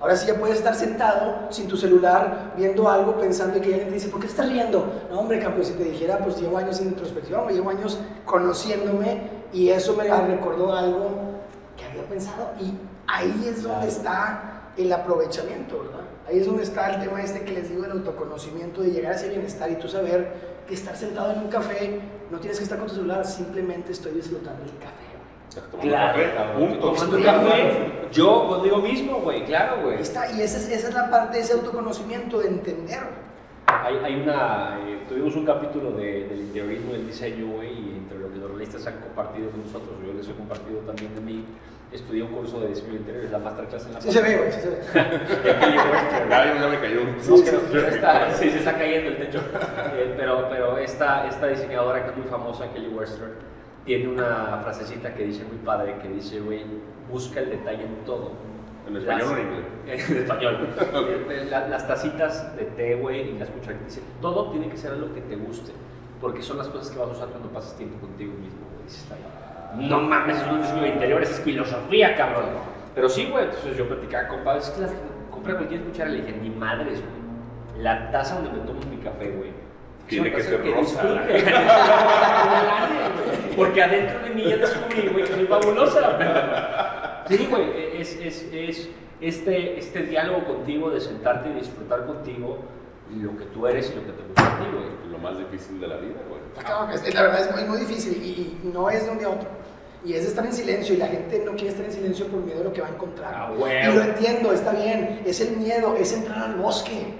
Ahora sí ya puedes estar sentado sin tu celular viendo algo pensando que alguien te dice, ¿por qué estás riendo? No, hombre, campeón, si te dijera, pues llevo años en introspección, llevo años conociéndome y eso me recordó algo que había pensado y ahí es donde está el aprovechamiento, ¿verdad? Ahí es donde está el tema este que les digo del autoconocimiento, de llegar a ese bienestar y tú saber que estar sentado en un café, no tienes que estar con tu celular, simplemente estoy disfrutando el café. güey. Claro, punto. Tomando un café, yo conmigo mismo, güey, claro, güey. Está, y esa es, esa es la parte de ese autoconocimiento, de entender. Hay, hay una, eh, tuvimos un capítulo de, del interiorismo del diseño, güey, y entre lo que los realistas han compartido con nosotros, yo les he compartido también de mí, estudié un curso de diseño interior, es la masterclass en la Sí se ve, güey, sí se ve. Ya me cayó esta- sí, se está cayendo el techo. Eh, pero pero esta, esta diseñadora que es muy famosa, Kelly Wester, tiene una frasecita que dice muy padre, que dice, güey, busca el detalle en todo. ¿En español o en inglés? En español. Eh, la- las tacitas de té, güey, y las cucharitas, dice, todo tiene que ser algo que te guste, porque son las cosas que vas a usar cuando pasas tiempo contigo mismo, güey. "Ay, no mames, es un diseño interior, esa es filosofía, cabrón. Pero sí, güey, entonces yo platicaba con padres, es que las, compra cualquier cuchara, le dije, ni madres, güey. La taza donde me tomo mi café, güey. Tiene que ser rosa. disfrute. Porque adentro de mí ya descubrí, güey, que soy fabulosa. Sí, güey, es, es, es este, este diálogo contigo, de sentarte y disfrutar contigo lo que tú eres y lo que te gusta a ti, güey. Lo más difícil de la vida, güey. Es- la verdad es muy, muy difícil y, y no es de un día a otro. Y es estar en silencio y la gente no quiere estar en silencio por miedo a lo que va a encontrar. Ah, y huevo. lo entiendo, está bien, es el miedo, es entrar al bosque.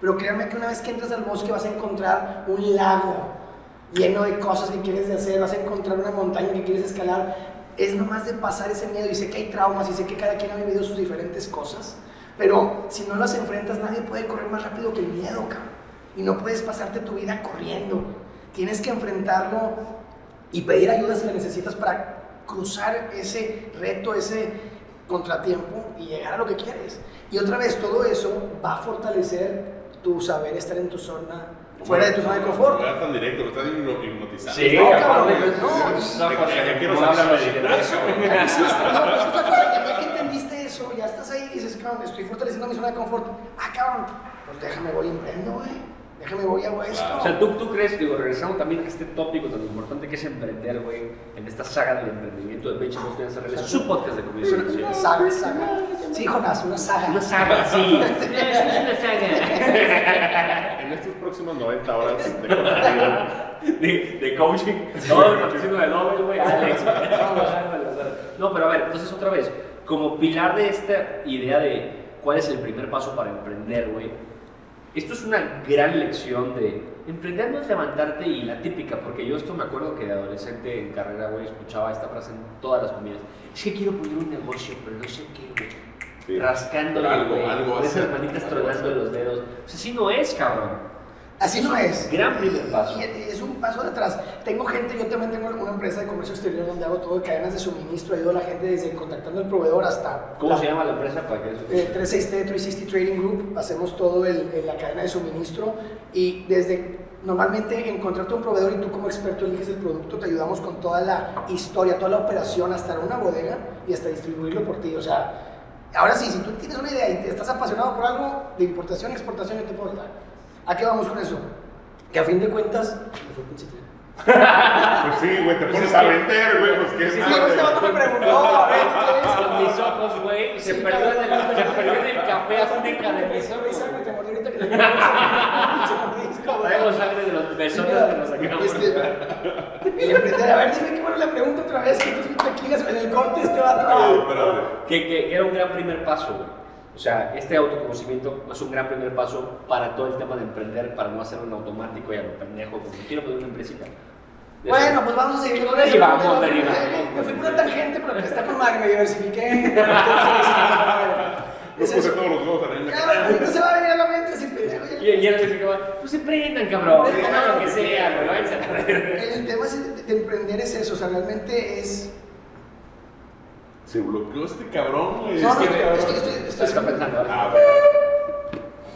Pero créanme que una vez que entras al bosque vas a encontrar un lago lleno de cosas que quieres hacer, vas a encontrar una montaña que quieres escalar. Es nomás de pasar ese miedo y sé que hay traumas y sé que cada quien ha vivido sus diferentes cosas. Pero si no las enfrentas, nadie puede correr más rápido que el miedo, cabrón. Y no puedes pasarte tu vida corriendo. Tienes que enfrentarlo y pedir ayuda si la necesitas para cruzar ese reto, ese contratiempo y llegar a lo que quieres. Y otra vez, todo eso va a fortalecer tu saber estar en tu zona, fuera de tu zona de confort. No tan directo, me estás hipno- hipnotizando. Sí, No, cabrón, no, ya que quiero saber ya que entendiste eso, ya estás ahí y dices, cabrón, estoy fortaleciendo mi zona de confort. Ah, cabrón, pues déjame voy y emprendo, güey. Déjame voy hago esto. O sea, ¿tú, tú crees, digo, regresando también a este tópico tan importante que es emprender, güey, en esta saga del emprendimiento de Bench Boston Reales, su podcast de comunicación. Saga, saga. Sí, Jonás, una saga. Una saga, sí. Es una saga. En estas próximas 90 horas de contenido, De, de coaching. Todo el patrocinio de Nobel, güey. Alex. No, pero a ver, entonces otra vez, como pilar de esta idea de cuál es el primer paso para emprender, güey. Esto es una gran lección de emprender no es levantarte y la típica, porque yo esto me acuerdo que de adolescente en carrera, güey, escuchaba esta frase en todas las comidas. Es que quiero poner un negocio, pero no sé qué, güey. Sí. Rascándole, Algo, güey, algo hacer, manitas tronando los dedos. O sea, así no es, cabrón. Así no es. Gran primer paso. Y es un paso de atrás. Tengo gente, yo también tengo una empresa de comercio exterior donde hago todo de cadenas de suministro, ayudo a la gente desde contactando al proveedor hasta... ¿Cómo la- se llama la empresa para que eso? Eh, 36T 360 Trading Group, hacemos todo el, en la cadena de suministro y desde normalmente encontrarte un proveedor y tú como experto eliges el producto, te ayudamos con toda la historia, toda la operación hasta una bodega y hasta distribuirlo por ti. O sea, ahora sí, si tú tienes una idea y te estás apasionado por algo de importación y exportación, yo te puedo ayudar. ¿A qué vamos con eso? Que a fin de cuentas... me fue el pinche tren. Pues sí, güey, te pones a vender, güey, pues qué Sí, es este vato me preguntó, a ver, ¿qué es? Con mis ojos, güey, se perdió en el, café azteca de mis Esa ojos. risa me te mordí ahorita que te güey. Traemos sangre de los besones que nos sacamos. Este, el emprender, a ver, dime qué bueno la pregunta otra vez, que tú tranquilas en el corte este vato. Que, que, que era un gran primer paso, güey. O sea, este autoconocimiento es un gran primer paso para todo el tema de emprender, para no hacerlo en automático y a lo pendejo, como quiero poner una empresita. De. Bueno, pues vamos a seguir con eso. vamos, porque- ahí vamos. Me fui por una tangente, pero está con madre, me diversifiqué. Yo Es puse eso. todos los huevos en la Claro, ahorita se va a venir a la mente así, pendejo. Y, dice que va, pues emprendan, cabrón, hagan lo que sea, güey. El, el tema de, de emprender es eso, o sea, realmente es... Se bloqueó este cabrón, güey. No, no, Es que- estoy, estoy, estoy, estoy, Está pensando.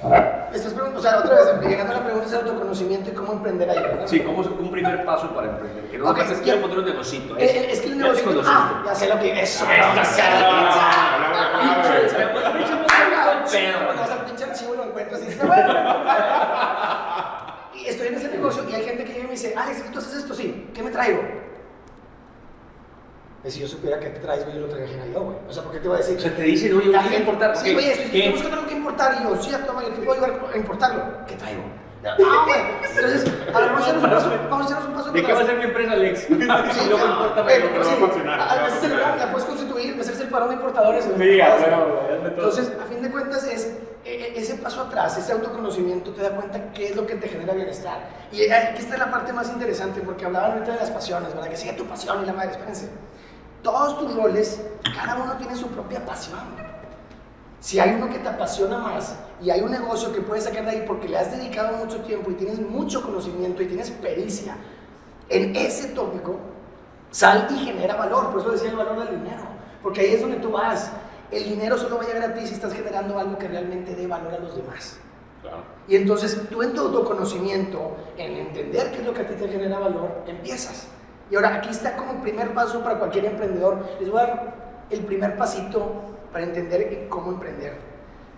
Ah. Estás preguntando, o sea, otra vez, llegando a la pregunta es el autoconocimiento y cómo emprender ahí, ¿verdad? Sí, como un primer paso para emprender. Que no Ok, pasa es que ya- quiero poner un negocito. Es, es- es que el negocio... Ah, ya sé lo que es. Eso, Esta ya sé. cara. Palabra clave. Cuando vas al pinche archivo y lo encuentras y dices, bueno, y estoy en ese negocio y hay gente que llega y me dice, Alex, ¿tú haces esto? Sí, ¿qué me traigo? Si yo supiera qué te traes, güey, yo lo trajera yo, güey. O sea, ¿por qué te voy a decir? O sea, te dicen, oye, ¿qué importar? Sí, oye, estoy, buscando algo que importar y yo, sí, toma, yo te puedo ayudar a importarlo. ¿Qué traigo? Ah, güey. Entonces, a ver, vamos a hacernos un paso, vamos a hacernos un paso ¿De qué va a ser mi empresa, Alex? Sí, no me claro. importa, Güey, pero no sí, va a funcionar. a- a veces el plan la puedes constituir, haces el parón de importadores. güey. Sí, güey, todo. Entonces, a fin de cuentas, es e- e- ese paso atrás, ese autoconocimiento, te da cuenta qué es lo que te genera bienestar. Y aquí está la parte más interesante, porque hablaban ahorita de las pasiones, ¿verdad? Que sigue tu pasión y la madre, espérense. Todos tus roles, cada uno tiene su propia pasión. Si hay uno que te apasiona más y hay un negocio que puedes sacar de ahí porque le has dedicado mucho tiempo y tienes mucho conocimiento y tienes pericia en ese tópico, sal y genera valor. Por eso decía el valor del dinero. Porque ahí es donde tú vas. El dinero solo va a llegar a ti si estás generando algo que realmente dé valor a los demás. Claro. Y entonces tú en tu autoconocimiento, en entender qué es lo que a ti te genera valor, empiezas. Y ahora aquí está como el primer paso para cualquier emprendedor. Les voy a dar el primer pasito para entender cómo emprender.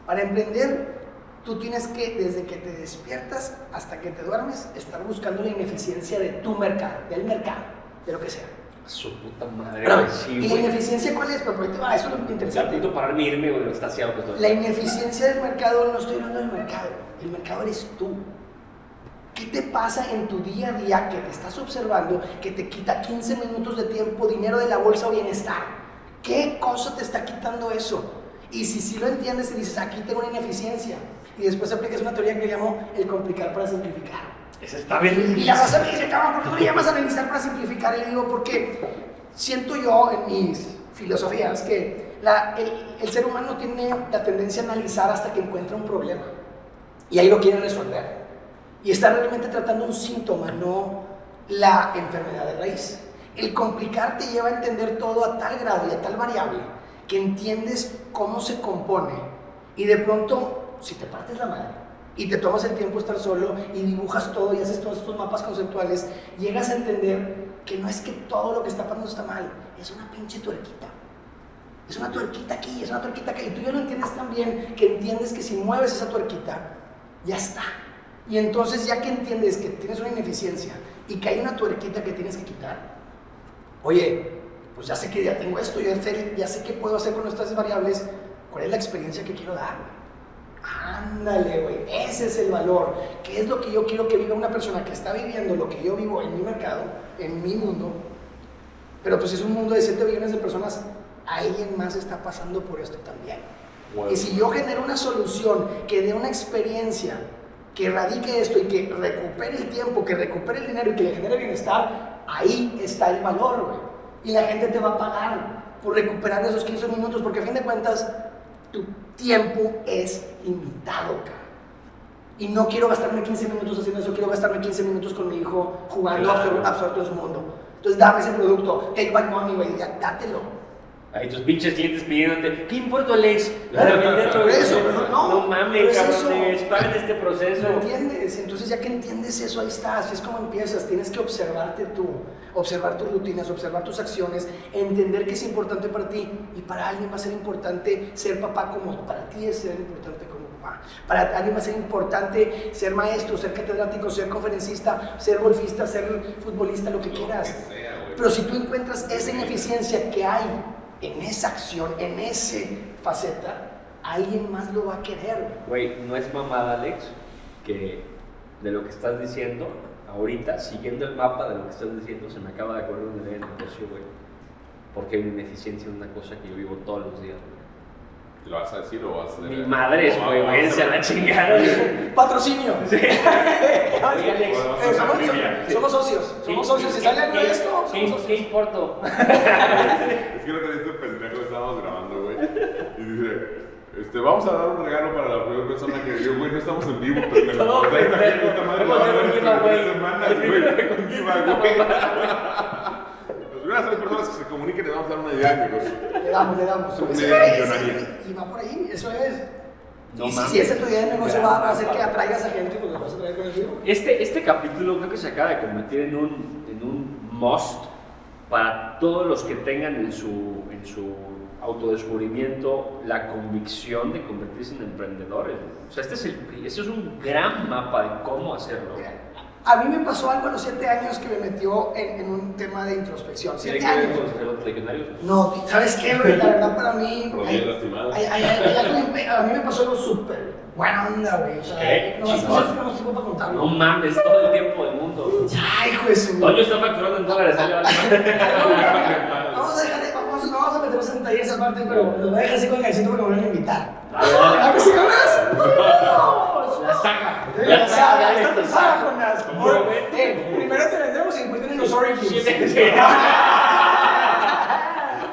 Para emprender, tú tienes que, desde que te despiertas hasta que te duermes, estar buscando la ineficiencia de tu mercado, del mercado, de lo que sea. Su puta madre, güey, sí, ¿Y la ineficiencia cuál es? Pero va, eso es lo interesante. de pararme irme, güey, está haciendo pues, La ineficiencia del mercado, no estoy hablando del mercado, el mercado eres tú. ¿Qué te pasa en tu día a día que te estás observando, que te quita 15 minutos de tiempo, dinero de la bolsa o bienestar? ¿Qué cosa te está quitando eso? Y si sí lo entiendes y dices, aquí tengo una ineficiencia, y después aplicas una teoría que llamo el complicar para simplificar. Esa está bien. Y la raza me dice, cabrón, ¿por qué no le llamas a analizar para simplificar? Y le digo, porque siento yo en mis filosofías que la- el, el ser humano tiene la tendencia a analizar hasta que encuentra un problema. Y ahí lo quiere resolver. Y está realmente tratando un síntoma, no la enfermedad de raíz. El complicar te lleva a entender todo a tal grado y a tal variable que entiendes cómo se compone. Y de pronto, si te partes la madre y te tomas el tiempo de estar solo y dibujas todo y haces todos estos mapas conceptuales, llegas a entender que no es que todo lo que está pasando está mal, es una pinche tuerquita. Es una tuerquita aquí, es una tuerquita acá. Y tú ya lo entiendes tan bien que entiendes que si mueves esa tuerquita, ya está. Y entonces ya que entiendes que tienes una ineficiencia y que hay una tuerquita que tienes que quitar, oye, pues ya sé que ya tengo esto, ya sé, ya sé qué puedo hacer con estas variables, ¿cuál es la experiencia que quiero dar? Ándale, güey, ese es el valor. ¿Qué es lo que yo quiero que viva una persona que está viviendo lo que yo vivo en mi mercado, en mi mundo? Pero pues es un mundo de 7 billones de personas, alguien más está pasando por esto también. Y si yo genero una solución que dé una experiencia que radique esto y que recupere el tiempo, que recupere el dinero y que le genere bienestar, ahí está el valor, güey. Y la gente te va a pagar por recuperar esos 15 minutos, porque a fin de cuentas tu tiempo es limitado, cara. Y no quiero gastarme 15 minutos haciendo eso, quiero gastarme 15 minutos con mi hijo jugando Claro. absor- absorto en su mundo. Entonces dame ese producto, take my money, güey, ya, dátelo. Ahí tus pinches clientes pidiéndote, ¿qué importa, Alex? Para venderlo. Eso, no, no, no pero mames, es eso. paguen este proceso. ¿Lo entiendes? Entonces ya que entiendes eso, ahí estás, es como empiezas, tienes que observarte tú, observar tus rutinas, observar tus acciones, entender que es importante para ti y para alguien va a ser importante ser papá como para ti es ser importante como papá. Para alguien va a ser importante ser maestro, ser catedrático, ser conferencista, ser golfista, ser futbolista, lo que quieras. Pero si tú encuentras esa ineficiencia que hay en esa acción, en esa faceta, alguien más lo va a querer. Güey, no es mamada, Alex, que de lo que estás diciendo, ahorita, siguiendo el mapa de lo que estás diciendo, se me acaba de idea de negocio, güey. Porque hay una ineficiencia en una cosa que yo vivo todos los días, güey. ¿Lo vas a decir o vas a Mi madre es, a- váyanse a la chingada. güey. Patrocinio. Sí. Oye, Alex, Bueno, Eh, somos, socios, somos socios. Si sale algo de esto, ¿Qué, somos qué socios. importo? Es que el otro día este pendejo estábamos grabando, güey. Y dice, este, vamos a dar un regalo para la primera persona que yo, güey, no estamos en vivo, pendejo. No, O sea, esta pendejo. puta madre Vamos a hacer un giveaway. El güey. Un giveaway. Las primeras tres personas que se comuniquen les vamos a dar una idea de negocio. Le damos, le damos. Una idea millonaria. Y va por ahí, eso es. No y si, si esa es tu idea de negocio, Ya, va, a hacer que atraigas a gente, lo vas a traer con el vivo. Este, este capítulo creo que se acaba de convertir en un, en un must para todos los que tengan en su, en su autodescubrimiento la convicción de convertirse en emprendedores. O sea, este es, el, este es un gran mapa de cómo hacerlo. A mí me pasó algo a los siete años que me metió en, en un tema de introspección. ¿Tiene Siete que años. con los? No, ¿sabes qué, güey? La verdad, para mí. A mí me pasó algo súper buena onda, güey. O sea, ¿Qué? no, Chingón. no tenemos tiempo para contarlo. No mames, todo el tiempo del mundo. Ya, hijo de su. Toño está facturando en dólares. vale. Vamos a dejar, vamos, no vamos a meternos en detalle esa parte, pero lo voy a dejar así con el porque me van a invitar. Ah, ¿A que sí, saga. La saga, tu esta saga. Promete. Eh, primero te vendemos y después vienen los origins.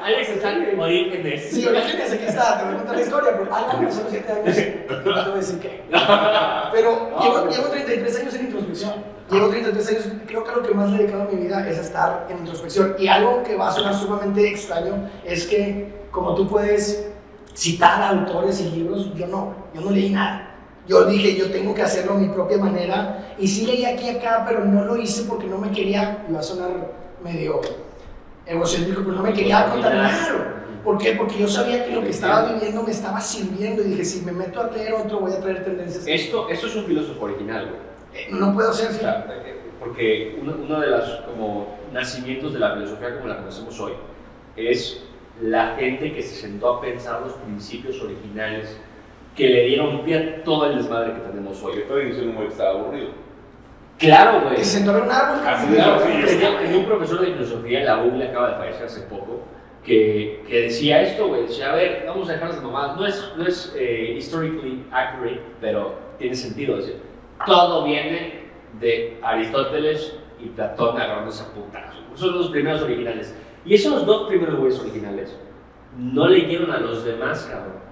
Alex está en orígenes. Sí, imagínense que está, te voy a contar la historia, pero algo a los 7 años, no te voy a decir qué. Pero llevo, llevo 33 años en introspección. Llevo 33 años, creo que lo que más he dedicado a mi vida es a estar en introspección. Y algo que va a sonar sumamente extraño es que, como tú puedes citar autores y libros, yo no, yo no leí nada. Yo dije, yo tengo que hacerlo a mi propia manera. Y sí leí aquí y acá, pero no lo hice porque no me quería, iba a sonar medio egocéntrico, pero no me quería contaminar. ¿Por qué? Porque yo sabía que lo que estaba viviendo me estaba sirviendo y dije, si me meto a leer otro voy a traer tendencias. Esto, esto es un filósofo original, güey. Eh, no puedo O así. sea, porque uno, uno de los como nacimientos de la filosofía como la conocemos hoy es la gente que se sentó a pensar los principios originales que le dieron pie a todo el desmadre que tenemos hoy. estoy diciendo muy que estaba aburrido. Claro, güey. Que se ver un árbol. Claro, tenía, tenía un profesor de filosofía en la UGLA, acaba de fallecer hace poco, que, que decía esto, güey, decía, a ver, vamos a dejarnos de mamadas, no es, no es eh, historically accurate, pero tiene sentido, decir, todo viene de Aristóteles y Platón agarrándose a putazos, son los primeros originales. Y esos dos primeros güeyes originales no leyeron a los demás, cabrón.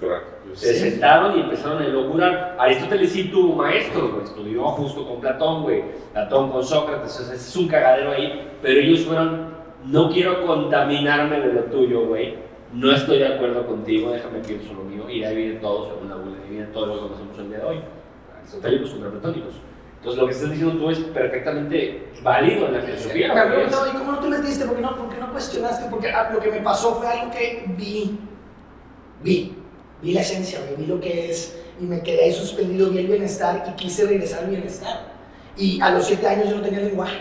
Correcto. Se sentaron y empezaron a elocurar. Aristóteles sí tuvo maestros, güey. Estudió justo con Platón, güey. Platón con Sócrates. O sea, es un cagadero ahí. Pero ellos fueron, no quiero contaminarme de lo tuyo, güey. No estoy de acuerdo contigo, déjame pienso lo mío. Y de ahí vienen todos, según la bula, y viene todo lo que conocemos el día de hoy. Aristotélicos contra platónicos. Entonces, lo que estás diciendo tú es perfectamente válido en la filosofía. ¿y cómo no te metiste? ¿Por qué no, por qué no cuestionaste? Porque ah, lo que me pasó fue algo que vi. Vi. Vi la esencia, vi lo que es. Y me quedé ahí suspendido, vi el bienestar y quise regresar al bienestar. Y a los siete años yo no tenía lenguaje.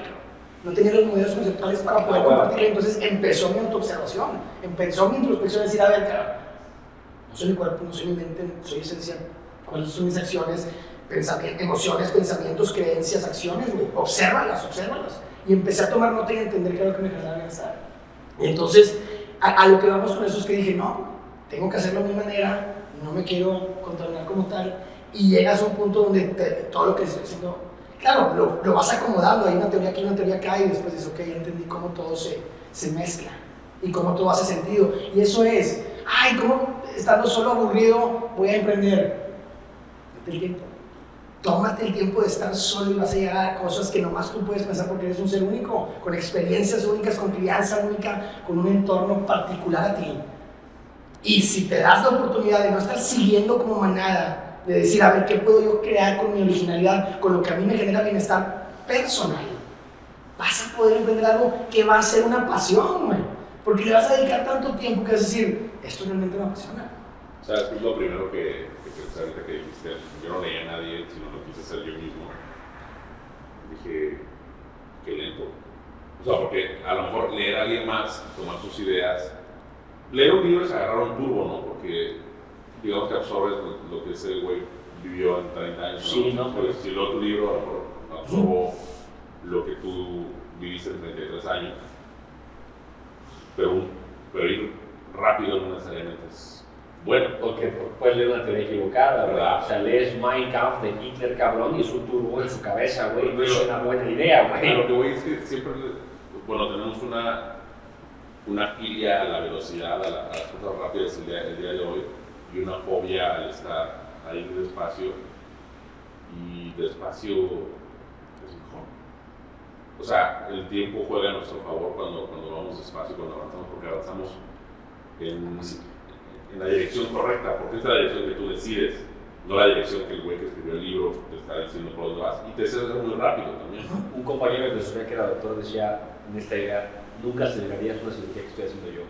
No tenía los modelos conceptuales para poder compartirlo. Entonces empezó mi autoobservación. Empezó mi introspección a decir, a ver, no soy mi cuerpo, no soy mi mente, soy esencia. ¿Cuáles son mis acciones? Pensamientos, emociones, pensamientos, creencias, acciones, güey. Obsérvalas, obsérvalas. Y empecé a tomar nota y a entender qué era lo que me generaba bienestar. Y entonces, a, a lo que vamos con eso es que dije, no, tengo que hacerlo a mi manera, no me quiero contaminar como tal. Y llegas a un punto donde te- todo lo que estoy haciendo, claro, lo, lo vas acomodando. Hay una teoría aquí, una teoría acá, y después dices, ok, ya entendí cómo todo se, se mezcla y cómo todo hace sentido. Y eso es, ay, ¿cómo estando solo aburrido voy a emprender? Date el tiempo. Tómate el tiempo de estar solo y vas a llegar a cosas que nomás tú puedes pensar porque eres un ser único, con experiencias únicas, con crianza única, con un entorno particular a ti. Y si te das la oportunidad de no estar siguiendo como manada, de decir, a ver, ¿qué puedo yo crear con mi originalidad, con lo que a mí me genera bienestar personal? Vas a poder emprender algo que va a ser una pasión, güey. Porque le vas a dedicar tanto tiempo que vas a decir, esto realmente me apasiona. ¿Sabes qué es lo primero que, que pensé ahorita que dijiste? Yo no leía a nadie, sino lo quise hacer yo mismo. Dije, qué lento. O sea, porque a lo mejor leer a alguien más, tomar sus ideas. Leer un libro es agarrar un turbo, ¿no? Porque digamos que absorbes lo, lo que ese güey vivió en 30 años. Sí, ¿no? Pues, si luego tu libro a lo lo que tú viviste en 33 años. Pero, pero ir rápido no necesariamente es bueno. Porque puedes leer una teoría equivocada, ¿verdad? O sea, lees Mein Kampf de Hitler, cabrón, y es un turbo en su cabeza, güey. No es una buena idea, A lo que güey. voy es que siempre, bueno, tenemos una, una filia a la velocidad, a, la- a las cosas rápidas el día, el día de hoy, y una fobia al estar ahí despacio, y despacio es mejor. O sea, el tiempo juega a nuestro favor cuando, cuando vamos despacio, cuando avanzamos, porque avanzamos en, en la dirección correcta, porque es la dirección que tú decides, no la dirección que el güey que escribió el libro te está diciendo por dónde vas, y te hace muy rápido también. Un compañero de filosofía que era doctor decía en esta idea, nunca acelerarías una cirugía que estoy haciendo yo.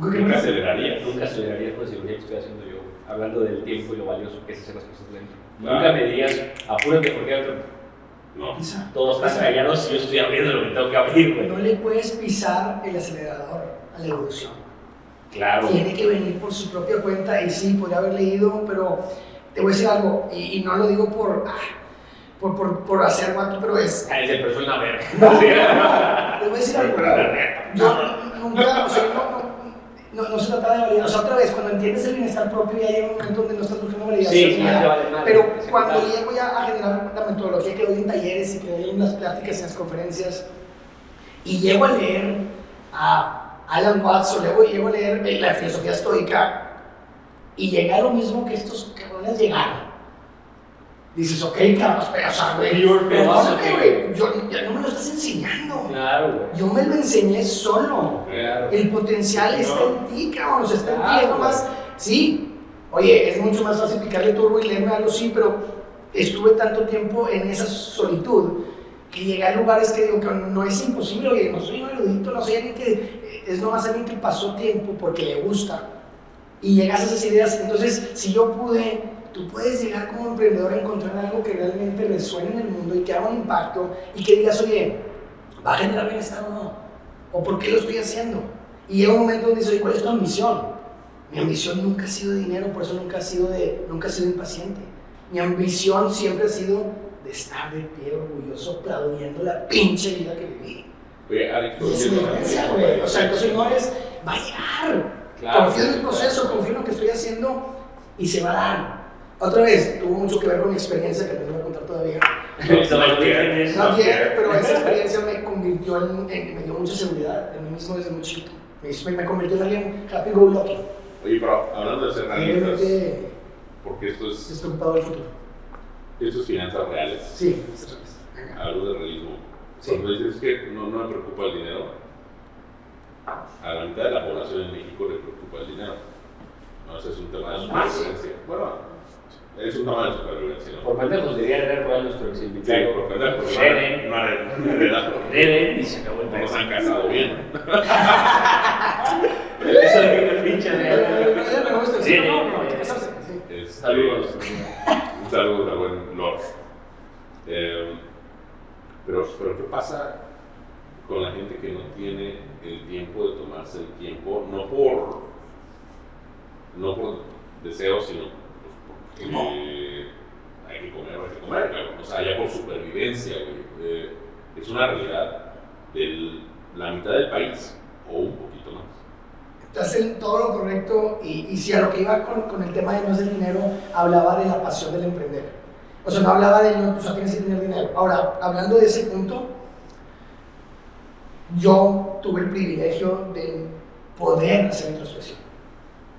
Nunca acelerarías. Nunca acelerarías una cirugía que estoy haciendo yo. Hablando del tiempo y lo valioso que es hacer las cosas lento. Claro. Nunca me dirías, apúrate porque otro- No. Pisa. todos están callados y yo estoy abriendo lo que tengo que abrir, No le puedes pisar el acelerador a la evolución. Claro. Tiene que venir por su propia cuenta y sí, podría haber leído, pero te voy a decir algo, y, y no lo digo por, ah, por, por, por hacer guato, pero es... Ah, ese, pero soy una verga. Te voy a decir algo. Yo nunca, o sea, no, no, no, no se trata de validar. O sea, otra vez, cuando entiendes el bienestar propio, ya llega un momento donde no estás buscando validación. Sí, vale. Pero cuando llego ya a generar la metodología que doy en talleres y que doy en las pláticas en las conferencias, y llego a leer a Alan Watts o luego llego a leer la filosofía estoica, y llega a lo mismo que estos cabrones llegaron. Dices, ok, cabrón, pero, o sea, güey, perdóname, güey, yo- ya no me lo estás enseñando. Claro, güey. Yo me lo enseñé solo. Claro. El potencial está en ti, cabrón. O sea, está en ti. Claro, Es nomás, sí. Oye, es mucho más fácil picarle turbo y leerme algo, sí, pero estuve tanto tiempo en esa solitud que llegué a lugares que digo que no es imposible. Oye, no soy un erudito, no soy alguien que. Es nomás alguien que pasó tiempo porque le gusta. Y llegas a esas ideas. Entonces, si yo pude tú puedes llegar como emprendedor a encontrar algo que realmente resuene en el mundo y que haga un impacto y que digas, oye, ¿va a generar bienestar o no? ¿O por qué lo estoy haciendo? Y llega un momento donde dices, oye, ¿cuál es tu ambición? Mi ambición nunca ha sido dinero, por eso nunca ha sido, de, nunca ha sido impaciente. Mi ambición siempre ha sido de estar de pie orgulloso aplaudiendo la pinche vida que viví. Oye, Alex, es diferencia, güey. O sea, entonces no es, va a llegar. Claro. confío en el proceso, confío en lo que estoy haciendo y se va a dar. Otra vez, tuvo mucho que ver con mi experiencia que te voy a contar todavía. No. No bien, pero esa experiencia me convirtió en, en- me dio mucha seguridad en mí mismo desde muy chico. Me, me convirtió en alguien happy go lucky. Oye, pero hablando de ser realistas, porque esto es, despreocupado del futuro. esto es finanzas reales, Sí. algo de realismo. Sí. Cuando dices que no, no me preocupa el dinero, a la mitad de la población en México le preocupa el dinero. No, ese es un tema de supervivencia. Bueno, es un tema de supervivencia, ¿no? Por pendejos diría Herrero Royal, nuestro ex Sí, invitado. por perder, porque Hereden, no heredado. Hereden, y se acabó el pedo. han casado bien. Eso que el pinche de no. Este, Saludos. Un saludo al buen Lord. Eh, pero, pero, ¿qué pasa con la gente que no tiene el tiempo de tomarse el tiempo? No por, no por deseo, sino pues, porque hay que comer, hay que comer, claro. O sea, ya por supervivencia, güey. Eh, es una realidad de la mitad del país o un poquito más. Estás en todo lo correcto y, y si a lo que iba con, con el tema de no es el dinero, hablaba de la pasión del emprender. O sea, no hablaba de no, sea, tienes que tener dinero. Ahora, hablando de ese punto, yo tuve el privilegio de poder hacer introspección.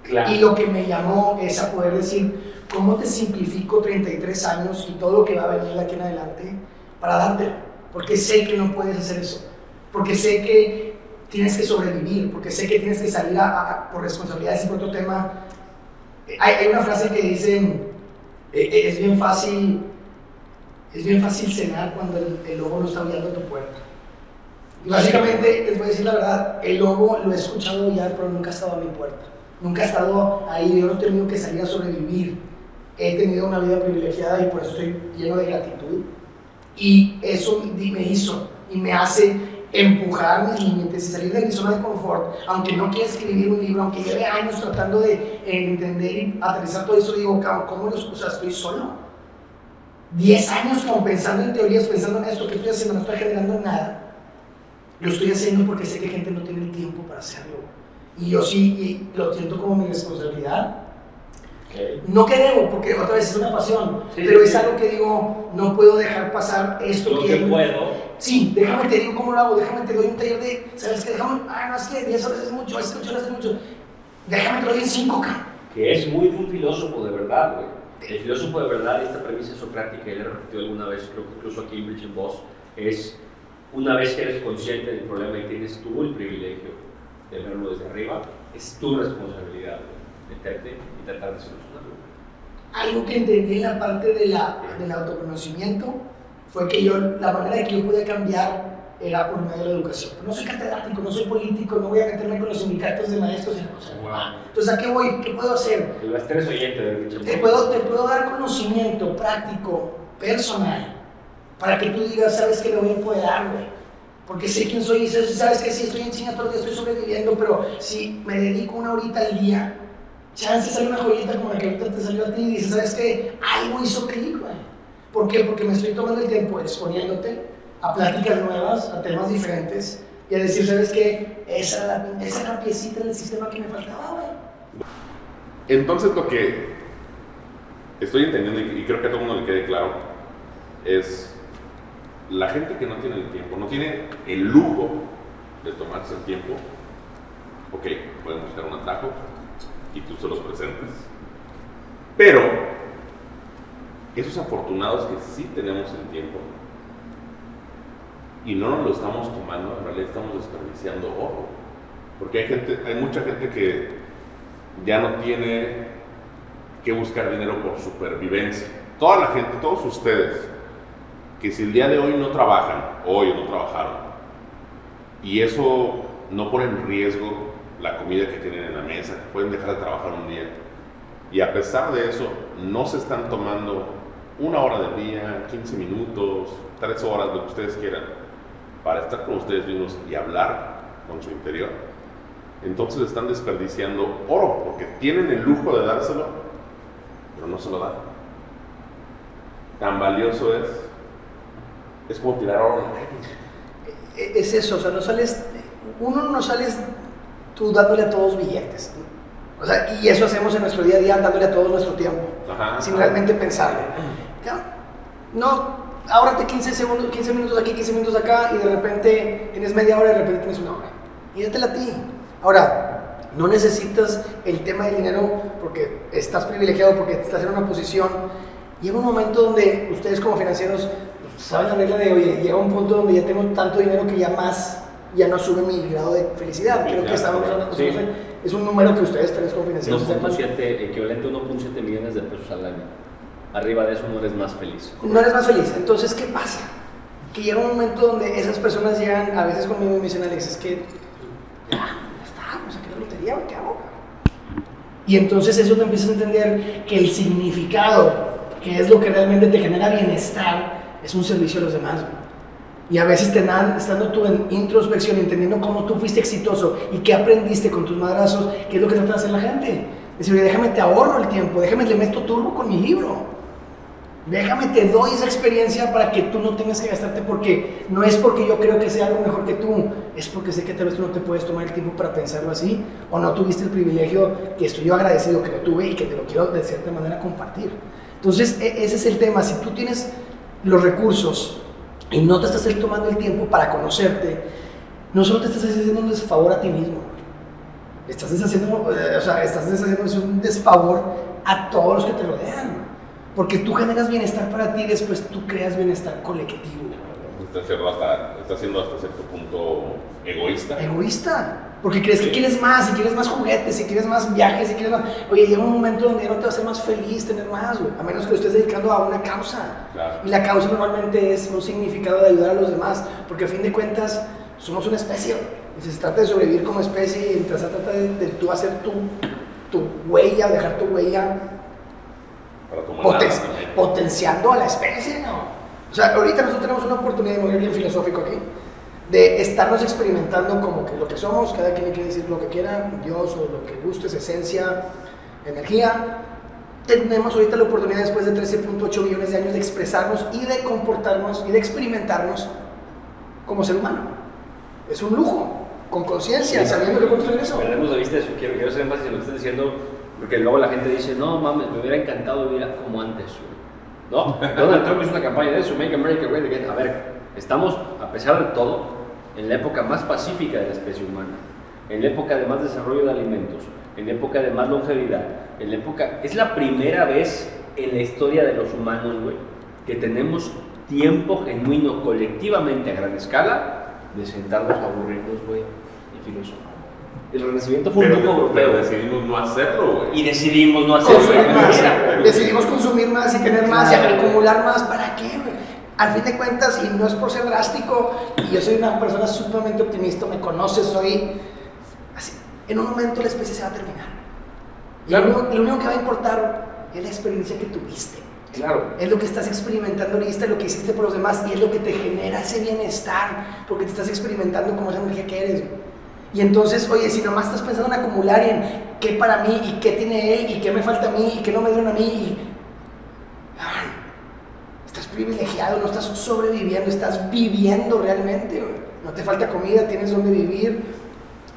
Claro. Y lo que me llamó es a poder decir, ¿cómo te simplifico 33 años y todo lo que va a venir de aquí en adelante para dártelo? Porque sé que no puedes hacer eso. Porque sé que tienes que sobrevivir. Porque sé que tienes que salir a- a- por responsabilidades y por otro tema. Hay, hay una frase que dice, eh, eh, es bien fácil, es bien fácil cenar cuando el, el lobo no está aullando a tu puerta. Y básicamente, les voy a decir la verdad, el lobo lo he escuchado ya, pero nunca ha estado a mi puerta. Nunca he estado ahí, yo no he tenido que salir a sobrevivir. He tenido una vida privilegiada y por eso estoy lleno de gratitud. Y eso me hizo y me hace empujar mis límites y salir de mi zona de confort, aunque no quiera escribir un libro, aunque lleve años tratando de eh, entender y aterrizar todo eso, digo, ¿cómo los, o sea, estoy solo? 10 años como pensando en teorías, pensando en esto que estoy haciendo, no estoy generando nada. Lo estoy haciendo porque sé que gente no tiene el tiempo para hacerlo. Y yo sí y lo siento como mi responsabilidad. Ok. No que debo, porque otra vez es una pasión, Sí, pero sí, es sí. algo que digo, no puedo dejar pasar esto Lo que... que puedo. Sí, déjame te digo cómo lo hago, déjame te doy un taller de, ¿sabes qué? Déjame, ah, no, es que 10 horas es mucho, es que 8 horas es mucho. Déjame te lo doy en 5, k que es muy de un filósofo de verdad, güey. El filósofo de verdad, esta premisa socrática, le he repetido alguna vez, creo que incluso aquí en and Boss, es una vez que eres consciente del problema y tienes tú el privilegio de verlo desde arriba, es tu responsabilidad meterte y tratar de solucionarlo. Algo que entendí en la parte de la, del autoconocimiento fue que yo, la manera de que yo podía cambiar era por medio de la educación. No soy catedrático, no soy político, no voy a meterme con los sindicatos de maestros. O sea, Wow. Entonces, ¿a qué voy? ¿Qué puedo hacer? El estrés oyente de Bridge and Te puedo, te puedo dar conocimiento práctico, personal, para que tú digas, sabes que me voy a empoderar, güey. Porque sé quién soy y sabes que sí, estoy en China todo el día, estoy sobreviviendo, pero si me dedico una horita al día, chance sale una joyita como la que ahorita te salió a ti y dices, ¿sabes qué? Algo hizo clic, güey. ¿Por qué? Porque me estoy tomando el tiempo exponiéndote a pláticas nuevas, a temas diferentes y a decir, ¿sabes qué? Esa esa era la piecita del sistema que me faltaba, güey. Entonces lo que estoy entendiendo y creo que a todo el mundo le quede claro es la gente que no tiene el tiempo, no tiene el lujo de tomarse el tiempo, ok, pueden buscar un atajo y tú se los presentes, pero esos afortunados que sí tenemos el tiempo y no nos lo estamos tomando, en realidad estamos desperdiciando oro, porque hay gente, hay mucha gente que ya no tiene que buscar dinero por supervivencia. Toda la gente, todos ustedes, que si el día de hoy no trabajan, hoy no trabajaron, y eso no pone en riesgo la comida que tienen en la mesa, que pueden dejar de trabajar un día, Y a pesar de eso, no se están tomando una hora del día, 15 minutos, 3 horas, lo que ustedes quieran, para estar con ustedes mismos y hablar con su interior. Entonces están desperdiciando oro, porque tienen el lujo de dárselo, pero no se lo dan. Tan valioso es, es como tirar oro Es eso, o sea, no sales, uno no sales tú dándole a todos billetes. ¿no? O sea, y eso hacemos en nuestro día a día, dándole a todos nuestro tiempo, Ajá. sin realmente pensarlo. No, ahórrate 15 segundos, 15 minutos aquí, 15 minutos acá, y de repente tienes media hora y de repente tienes una hora. Y dátela a ti. Ahora, no necesitas el tema del dinero porque estás privilegiado, porque estás en una posición. Llega un momento donde ustedes como financieros pues, saben la regla de, oye, llega un punto donde ya tengo tanto dinero que ya más, ya no sube mi grado de felicidad. Creo que estábamos hablando, sí. es un número que ustedes tres sepan. 2.7, equivalente a 1.7 millones de pesos al año. Arriba de eso no eres más feliz. no eres más feliz. Entonces, ¿qué pasa? Que llega un momento donde esas personas llegan a veces conmigo y me dicen, Alex, es que ya, ya está, me saqué la lotería, ¿qué hago? Y entonces eso te empiezas a entender que el significado, que es lo que realmente te genera bienestar, es un servicio a los demás. Y a veces estando tú en introspección, entendiendo cómo tú fuiste exitoso y qué aprendiste con tus madrazos, qué es lo que trata de hacer la gente. Decir, déjame te ahorro el tiempo, déjame le meto turbo con mi libro. Déjame, te doy esa experiencia para que tú no tengas que gastarte porque no es porque yo creo que sea algo mejor que tú, es porque sé que tal vez tú no te puedes tomar el tiempo para pensarlo así o no tuviste el privilegio que estoy yo agradecido que lo tuve y que te lo quiero de cierta manera compartir. Entonces, e- ese es el tema. Si tú tienes los recursos y no te estás tomando el tiempo para conocerte, no solo te estás haciendo un desfavor a ti mismo, estás deshaciendo, eh, o sea, estás deshaciendo un desfavor a todos los que te rodean. Porque tú generas bienestar para ti y después tú creas bienestar colectivo. Está, siendo hasta, está siendo hasta cierto punto egoísta. Egoísta. Porque crees que quieres más, y quieres más juguetes, y quieres más viajes, y quieres más. Oye, llega un momento donde ya no te va a hacer más feliz tener más, güey. A menos que lo estés dedicando a una causa. Claro. Y la causa normalmente es un significado de ayudar a los demás. Porque a fin de cuentas, somos una especie. Y se trata de sobrevivir como especie, y se trata de, de tú hacer tu, tu huella, dejar tu huella Para tomar poten- nada también. potenciando a la especie, ¿no? O sea, ahorita nosotros tenemos una oportunidad, muy bien filosófico aquí, de estarnos experimentando como que lo que somos, cada quien quiere decir lo que quiera, Dios o lo que gustes, esencia, energía. Tenemos ahorita la oportunidad después de 13.8 millones de años de expresarnos y de comportarnos y de experimentarnos como ser humano. Es un lujo, con conciencia, sabiendo que tener eso. Perdemos de vista eso, quiero, quiero hacer énfasis en lo que estás diciendo, porque luego la gente dice, no mames, me hubiera encantado vivir como antes. Güey". ¿No? Donald Trump hizo una campaña de eso, Make America Great Again. A ver, estamos, a pesar de todo, en la época más pacífica de la especie humana, en la época de más desarrollo de alimentos, en la época de más longevidad, en la época... Es la primera vez en la historia de los humanos, güey, que tenemos tiempo genuino colectivamente a gran escala de sentarnos a aburrirnos, güey, y filosofar. El renacimiento fue un Pero, pero europeo. decidimos no hacerlo, güey. Y decidimos no hacerlo. consumir más. Mira, Decidimos consumir más y tener más y Claro. acumular más. ¿Para qué, güey? Al fin de cuentas, y no es por ser drástico, y yo soy una persona sumamente optimista, me conoces, soy así. En un momento la especie se va a terminar. Y Claro. lo, único, lo único que va a importar es la experiencia que tuviste. Claro. Es lo que estás experimentando ahorita, lo que hiciste por los demás y es lo que te genera ese bienestar, porque te estás experimentando como esa energía que eres. güey. Y entonces, oye, si nomás estás pensando en acumular y en qué para mí y qué tiene él y qué me falta a mí y qué no me dieron a mí, y... Estás privilegiado, no estás sobreviviendo, estás viviendo realmente. No te falta comida, tienes donde vivir,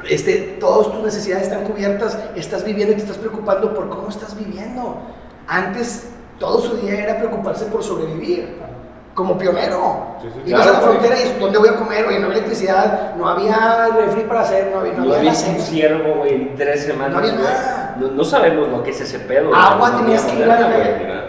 este, todas tus necesidades están cubiertas, estás viviendo y te estás preocupando por cómo estás viviendo. Antes todo su día era preocuparse por sobrevivir, como pionero. Sí, sí, Ibas a la claro, frontera y ¿dónde voy a comer? Oye, no había electricidad, no había refri para hacer, no había, no No había había un ciervo, güey, en tres semanas. No había nada. No, no sabemos lo que es ese pedo. Agua No tenías que ir a la-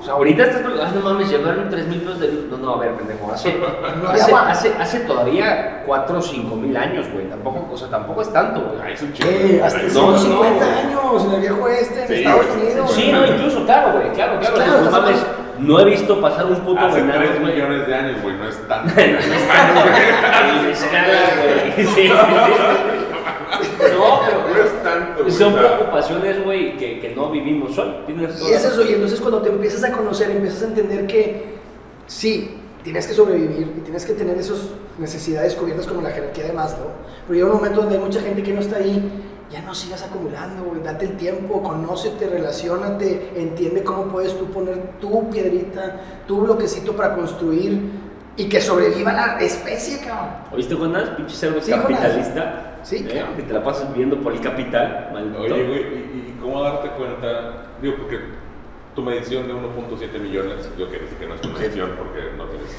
O sea, ahorita estás ay, no mames, llevaron 3 mil pesos de luz. No, no, a ver, pendejo. Hace, hace, hace, hace todavía 4 o 5 mil años, güey. Tampoco, o sea, tampoco es tanto, güey. Ay, es un chingo. Eh, hasta No, 150 no. años en el viejo oeste, en Sí, Estados güey. Unidos. Sí, no, incluso, claro, güey, claro, claro. Claro, no mames, hablando- no he visto pasar un puto Hace venado, 3 güey. millones de años, güey, no es tanto. No es tanto, güey. Ni escala, güey. Sí, sí, sí. No, pero No es tanto, güey. son preocupaciones, güey, que, que no vivimos hoy. Y es eso, y entonces cuando te empiezas a conocer, empiezas a entender que sí, tienes que sobrevivir y tienes que tener esas necesidades cubiertas como la jerarquía de Maslow. Pero llega un momento donde hay mucha gente que no está ahí, ya no sigas acumulando, güey, date el tiempo, conócete, relacionate, entiende cómo puedes tú poner tu piedrita, tu bloquecito para construir y que sobreviva la especie, cabrón. ¿Oíste, Jonás? Pinche cerdo Sí, capitalista. Sí, ¿eh? claro. Que te la pasas viviendo por el capital, maldito. Oye, güey, ¿y, y cómo darte cuenta? Digo, porque tu medición de 1.7 millones, yo que decir que no es tu medición porque no tienes.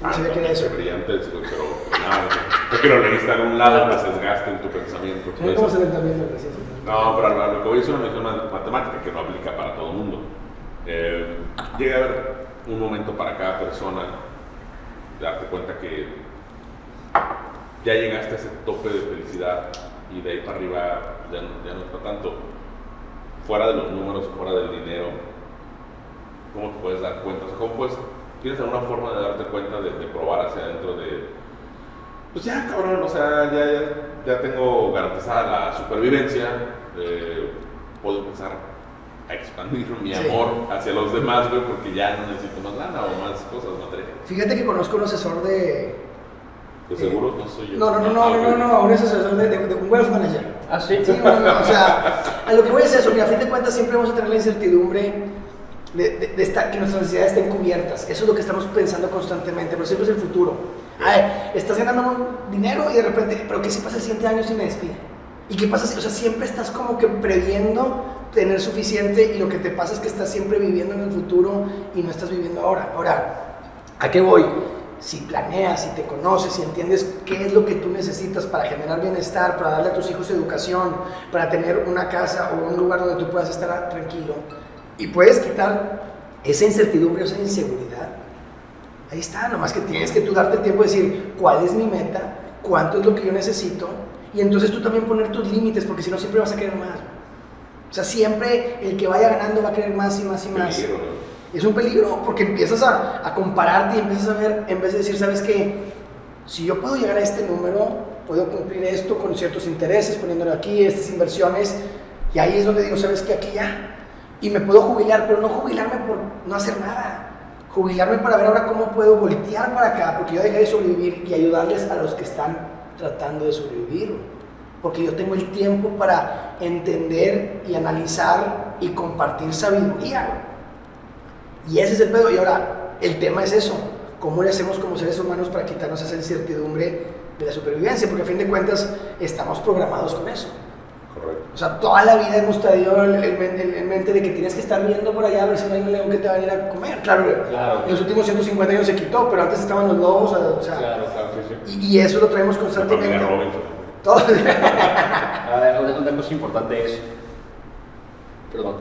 No sabía que era eso. brillantes, güey, pero nada, que lo leíste a algún lado, sesgaste en tu pensamiento. todo ¿Cómo eso. se ven también las gracias? No, pero a lo que voy es una ma- matemática que no aplica para todo el mundo. Eh, llega a haber un momento para cada persona de darte cuenta que ya llegaste a ese tope de felicidad y de ahí para arriba ya no, ya no está tanto. Fuera de los números, fuera del dinero, ¿cómo te puedes dar cuenta? O sea, ¿cómo puedes, ¿Tienes alguna forma de darte cuenta, de, de probar hacia adentro de, pues ya, cabrón, o sea, ya, ya, ya tengo garantizada la supervivencia, eh, puedo empezar a expandir mi Sí. amor hacia los demás, güey, porque ya no necesito más lana o más cosas materiales. Fíjate que conozco un asesor de... De seguros no soy yo. No, no, no, no, no, no, no, un asesor de, de- de un wealth manager. Ah, sí. Sí, no, no, o sea, a lo que voy es eso, mira, a fin de cuentas siempre vamos a tener la incertidumbre de, de- que nuestras necesidades estén cubiertas. Eso es lo que estamos pensando constantemente, pero siempre es el futuro. Ay, estás ganando dinero y de repente, pero ¿qué si pasa el siguiente año si me despide? ¿Y qué pasa si, o sea, siempre estás como que previendo tener suficiente y lo que te pasa es que estás siempre viviendo en el futuro y no estás viviendo ahora. Ahora, ¿a qué voy? Si planeas, si te conoces, si entiendes qué es lo que tú necesitas para generar bienestar, para darle a tus hijos educación, para tener una casa o un lugar donde tú puedas estar tranquilo, y puedes quitar esa incertidumbre, esa inseguridad, ahí está, nomás que tienes que tú darte el tiempo de decir cuál es mi meta, cuánto es lo que yo necesito, y entonces tú también poner tus límites, porque si no siempre vas a querer más. O sea, siempre el que vaya ganando va a querer más y más y más. Peligro, ¿no? Es un peligro porque empiezas a, a compararte y empiezas a ver, en vez de decir, ¿sabes qué? Si yo puedo llegar a este número, puedo cumplir esto con ciertos intereses, poniéndolo aquí, estas inversiones, y ahí es donde digo, ¿sabes qué? Aquí ya. Y me puedo jubilar, pero no jubilarme por no hacer nada. Jubilarme para ver ahora cómo puedo voltear para acá, porque yo dejé de sobrevivir y ayudarles a los que están tratando de sobrevivir. Porque yo tengo el tiempo para entender y analizar y compartir sabiduría. Y ese es el pedo. Y ahora, el tema es eso. ¿Cómo le hacemos como seres humanos para quitarnos esa incertidumbre de la supervivencia? Porque a fin de cuentas estamos programados con eso. Correcto. O sea, toda la vida hemos traído el- el- el- en mente de que tienes que estar viendo por allá a ver si no hay un león que te va a ir a comer. Claro, Claro. en los últimos 150 años se quitó, pero antes estaban los lobos. O sea, Claro. Claro, sí, sí. y, y eso lo traemos constantemente. Todo- A ver, cosa importante es. Perdón.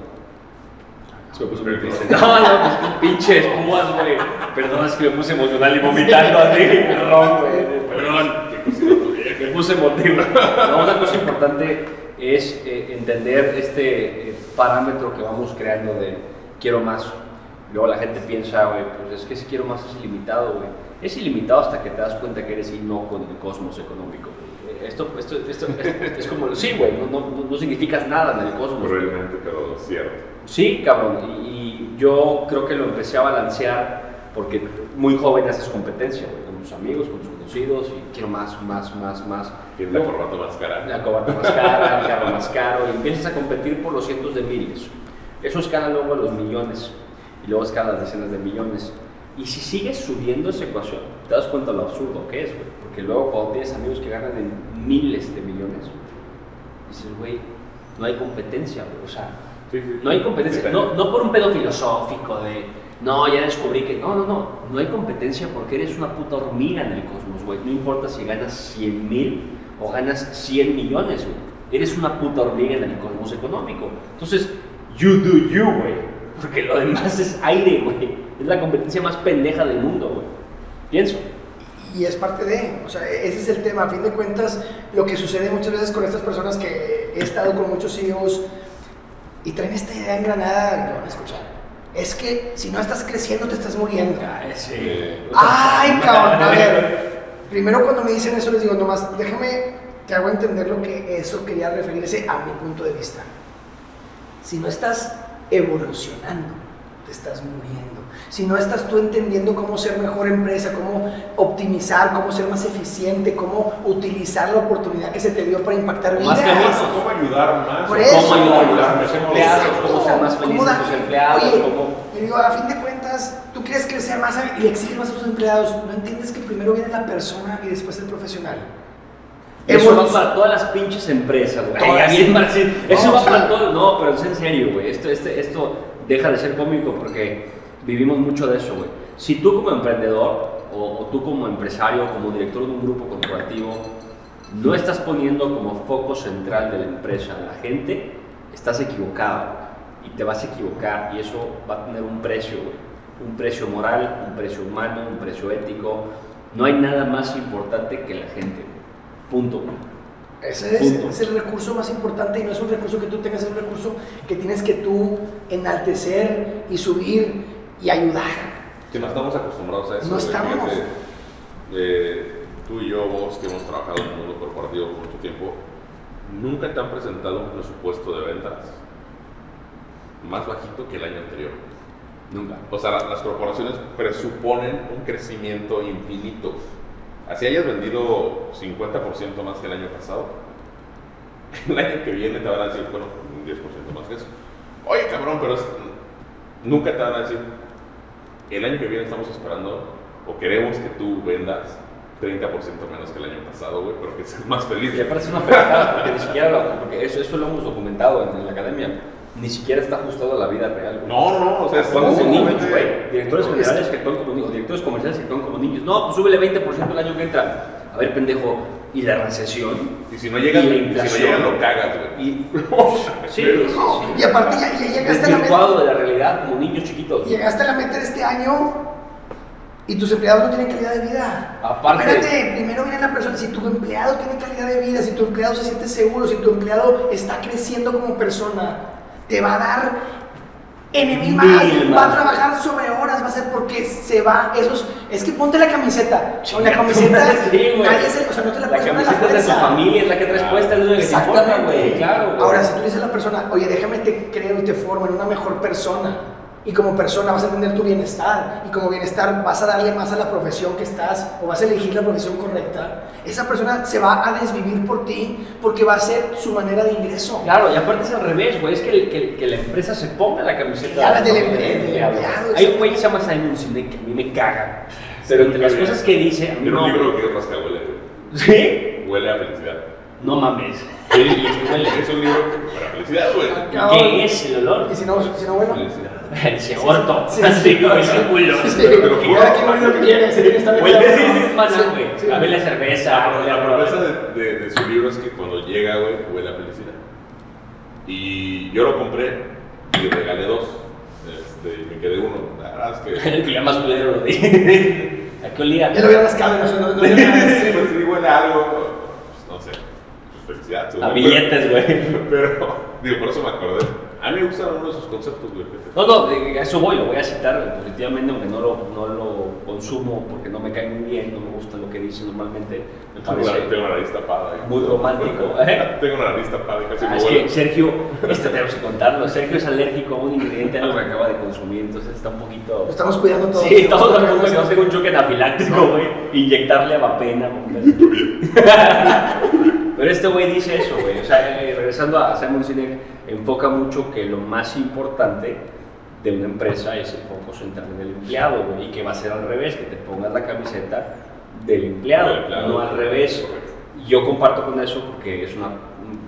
Se me puso muy triste. No, no, pues qué pinche espumas, güey. Perdón, es que me puse emocional y vomitando así. Perdón, güey. Perdón. Me puse emotivo. No, una cosa importante es eh, entender este eh, parámetro que vamos creando de quiero más. Luego la gente piensa, güey, pues es que si quiero más es ilimitado, güey. Es ilimitado hasta que te das cuenta que eres no con el cosmos económico. güey. Esto, esto, esto, es, es como, sí, güey, no, no, no significas nada en el cosmos. Realmente, pero cierto. Sí, cabrón. Y, y yo creo que lo empecé a balancear porque muy joven haces competencia, güey, con tus amigos, con tus conocidos, y quiero más, más, más, más. Tiene la corbata más cara. la corbata más cara, el carro más caro, y empiezas a competir por los cientos de miles. Eso escala luego a los millones, y luego escala a las decenas de millones. Y si sigues subiendo esa ecuación, te das cuenta lo absurdo que es, güey. Porque luego cuando tienes amigos que ganan en miles de millones, dices, güey, no hay competencia, güey. O sea, Sí, sí. no hay competencia, no, no por un pedo filosófico de, no, ya descubrí que, no, no, no, no hay competencia porque eres una puta hormiga en el cosmos, güey. No importa si ganas 100 mil o ganas 100 millones, güey. Eres una puta hormiga en el cosmos económico. Entonces, you do you, güey. Porque lo demás es aire, güey. Es la competencia más pendeja del mundo, güey. Pienso. y es parte de, o sea, ese es el tema. A fin de cuentas, lo que sucede muchas veces con estas personas que he estado con muchos CEOs y traen esta idea engranada, lo van a escuchar. Es que si no estás creciendo, te estás muriendo. Eh, Ay, cabrón, a ver. Primero cuando me dicen eso les digo, nomás déjame te hago entender lo que eso quería referirse a mi punto de vista. Si no estás evolucionando, te estás muriendo. Si no estás tú entendiendo cómo ser mejor empresa, cómo optimizar, cómo ser más eficiente, cómo utilizar la oportunidad que se te dio para impactar Más vidas. caminos. ¿Cómo ayudar más? Por eso. ¿Cómo ayudar a tus empleados? ¿Cómo ser más felices ¿Cómo a tus empleados? Oye, ¿Cómo- digo, a fin de cuentas, tú quieres crecer más y le exiges más a tus empleados. No entiendes que primero viene la persona y después el profesional. Eso va para todas las pinches empresas, güey. Eso No, va para todo. No, pero es en serio, güey. Esto, este, esto deja de ser cómico porque vivimos mucho de eso, güey. Si tú como emprendedor o, o tú como empresario, como director de un grupo corporativo, no estás poniendo como foco central de la empresa a la gente, estás equivocado y te vas a equivocar y eso va a tener un precio, güey. Un precio moral, un precio humano, un precio ético. No hay nada más importante que la gente. Punto. Ese es, es el recurso más importante y no es un recurso que tú tengas, es un recurso que tienes que tú enaltecer y subir y ayudar. Que no estamos acostumbrados a eso. No estamos. Fíjate, eh, tú y yo, vos, que hemos trabajado en el mundo corporativo por mucho tiempo, nunca te han presentado un presupuesto de ventas más bajito que el año anterior. Nunca. O sea, la- las corporaciones presuponen un crecimiento infinito. Así hayas vendido 50% más que el año pasado, el año que viene te van a decir, bueno, un 10% más que eso. Oye, cabrón, pero es- nunca te van a decir, el año que viene estamos esperando o queremos que tú vendas 30% menos que el año pasado, güey, pero que seas más feliz. Y aparte es una pendejada, porque ni siquiera lo, porque eso, eso lo hemos documentado en, en la academia. Ni siquiera está ajustado a la vida real. güey. No, no, o sea, es Actúan como niños, güey. Directores generales que actúan como niños, directores comerciales que actúan como niños. No, pues súbele 20% el año que entra. A ver, pendejo, ¿y la recesión? Y si no llegas, Y la si no llegas lo cagas, güey. Y, sí, sí, sí. Y aparte ya, ya llegaste a la meta. De la realidad como niños chiquitos. Llegaste a la meta de este año y tus empleados no tienen calidad de vida. Aparte- Espérate, primero viene la persona. Si tu empleado tiene calidad de vida, si tu empleado se siente seguro, si tu empleado está creciendo como persona, te va a dar más, Mil va a trabajar sobre horas, va a ser porque se va. Esos, es que ponte la camiseta. Con la camiseta, Sí, nadie se, o sea, no te la, La camiseta de tu fuerza. familia es la que traes Ah, puesta, es lo que te importa, Exactamente. güey. Claro, güey. Ahora, si tú dices a la persona, oye, déjame te creo y te formo en una mejor persona, y como persona vas a tener tu bienestar, y como bienestar vas a darle más a la profesión que estás, o vas a elegir la profesión correcta, esa persona se va a desvivir por ti porque va a ser su manera de ingreso. Claro, y aparte es al revés, güey. Es que, el- que, que la empresa se ponga la camiseta del del emple- del empleado. Hay un güey que se llama Simon Sinek que a mí me caga. Pero entre las cosas que dice, Tiene no. un libro que güey. ¿Sí? Huele a felicidad. No mames. Sí, y es, huele- es un libro para felicidad, güey. Ah, ¿Qué es el olor? Y si no, si no bueno, Felicidad. Sí, Así sí. como ese culo. Pero cada quien lo que quiere, sí, sí, ¿no? güey. A ver la cerveza. La, promesa de, su libro es que cuando llega, güey, huele a felicidad. Y yo lo compré y regalé dos. Este, y me quedé uno. La verdad es que. El que ya más culero lo dije. ¿A qué olía? Ya lo las cámaras, no, no, no, había nada, Sí, sí. pues sí, huele a algo. pues, no sé. Felicidad. A billetes, güey. Pero, digo, por eso me acordé. A mí me gustan uno de sus conceptos, güey. No, no, a eso voy, lo voy a citar positivamente, aunque no lo, no lo consumo porque no me cae muy bien, no me gusta lo que dice normalmente, me Tengo la, parece tengo la nariz tapada. ¿eh? muy romántico. ¿eh? tengo la nariz tapada casi Ah, me es vuelo. que Sergio, este tenemos que contarlo, Sergio es alérgico a un ingrediente algo que acaba de consumir, entonces está un poquito... Lo estamos cuidando todo. Sí, estamos hablando de que va a ser un choque anafiláctico, güey, inyectarle avapena. güey. Pero este güey dice eso, güey. O sea, eh, regresando a Simon Sinek, enfoca mucho que lo más importante de una empresa es el foco central en el empleado, güey, y que va a ser al revés, que te pongas la camiseta del empleado, Del empleado. no al revés. Correcto. Yo comparto con eso porque es una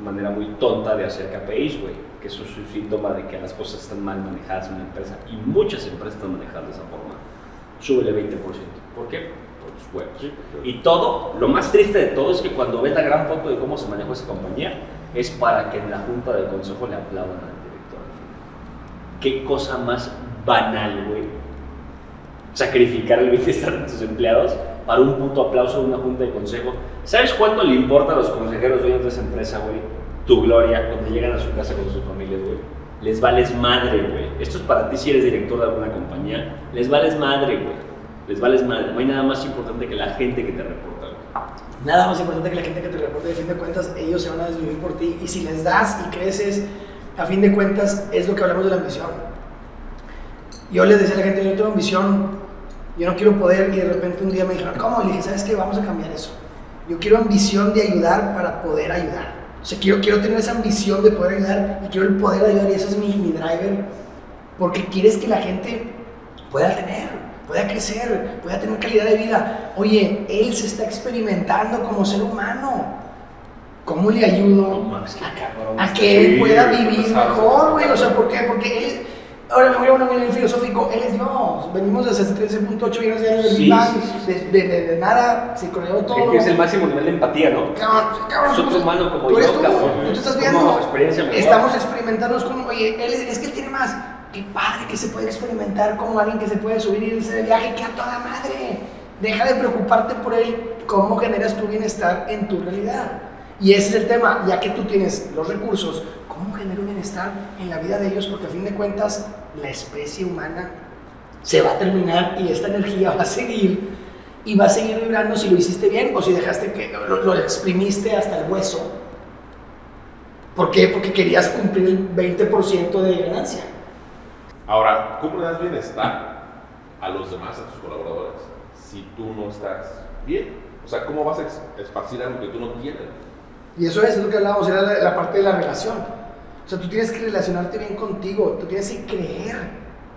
manera muy tonta de hacer KPIs, güey, que eso es un síntoma de que las cosas están mal manejadas en una empresa y muchas empresas están manejadas de esa forma. Súbele 20%. ¿Por qué? Por tus huevos. Y todo, lo más triste de todo es que cuando ves la gran foto de cómo se manejó esa compañía, es para que en la junta del consejo le aplaudan al director. Qué cosa más banal, güey. Sacrificar el bienestar de tus empleados para un puto aplauso de una junta de consejo. ¿Sabes cuánto le importa a los consejeros dueños de esa empresa, güey? Tu gloria cuando llegan a su casa con sus familias, güey. Les vales madre, güey. Esto es para ti si eres director de alguna compañía. Les vales madre, güey. Les vales madre. No hay nada más importante que la gente que te reporta. Nada más importante que la gente que te reporte, de fin de cuentas, ellos se van a desvivir por ti. Y si les das y creces, a fin de cuentas, es lo que hablamos de la ambición. Yo les decía a la gente, yo tengo ambición, yo no quiero poder, y de repente un día me dijeron, ¿cómo? Y le dije, ¿sabes qué? Vamos a cambiar eso. Yo quiero ambición de ayudar para poder ayudar. O sea, quiero, quiero tener esa ambición de poder ayudar y quiero el poder ayudar y ese es mi, mi driver. Porque quieres que la gente pueda tener, pueda crecer, pueda tener calidad de vida. Oye, él se está experimentando como ser humano. ¿Cómo le ayudo a que él pueda vivir mejor, güey? O sea, ¿por qué? Porque él... Ahora me voy a poner en el filosófico, él es Dios. Venimos desde 13.8 millones de años del Sí, sí, sí, de, de- de nada, se creó todo. Que es el máximo nivel de empatía, ¿no? Cabrón, cabrón, Es tú- humano como tú yo, tú, cabrón. Tú te estás viendo. Estamos experimentando con, oye, él, es es que él tiene más. Qué padre que se puede experimentar como alguien que se puede subir y irse de viaje, que a toda madre. Deja de preocuparte por él, cómo generas tu bienestar en tu realidad. Y ese es el tema, ya que tú tienes los recursos, ¿cómo genero bienestar en la vida de ellos? Porque a fin de cuentas, la especie humana se va a terminar y esta energía va a seguir y va a seguir vibrando si lo hiciste bien o si dejaste que lo, lo exprimiste hasta el hueso. ¿Por qué? Porque querías cumplir el 20% de ganancia. Ahora, ¿cómo le das bienestar a los demás, a tus colaboradores, si tú no estás bien? O sea, ¿cómo vas a esparcir algo que tú no tienes? Y eso es lo que hablábamos, era la, la parte de la relación. O sea, tú tienes que relacionarte bien contigo, tú tienes que creer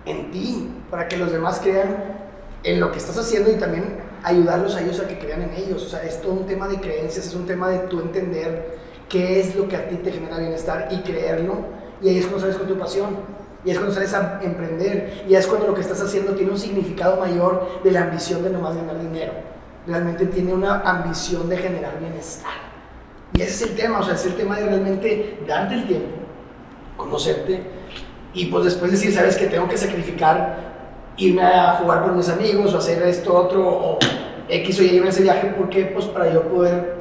en ti para que los demás crean en lo que estás haciendo y también ayudarlos a ellos a que crean en ellos. O sea, es todo un tema de creencias, es un tema de tú entender qué es lo que a ti te genera bienestar y creerlo. Y ahí es cuando sales con tu pasión. Y es cuando sales a emprender. Y es cuando lo que estás haciendo tiene un significado mayor de la ambición de nomás ganar dinero. Realmente tiene una ambición de generar bienestar. Y ese es el tema, o sea, es el tema de realmente darte el tiempo, conocerte y pues después decir, sabes que tengo que sacrificar, irme a jugar con mis amigos o hacer esto, otro, o X o Y irme a ese viaje, ¿por qué? Pues para yo poder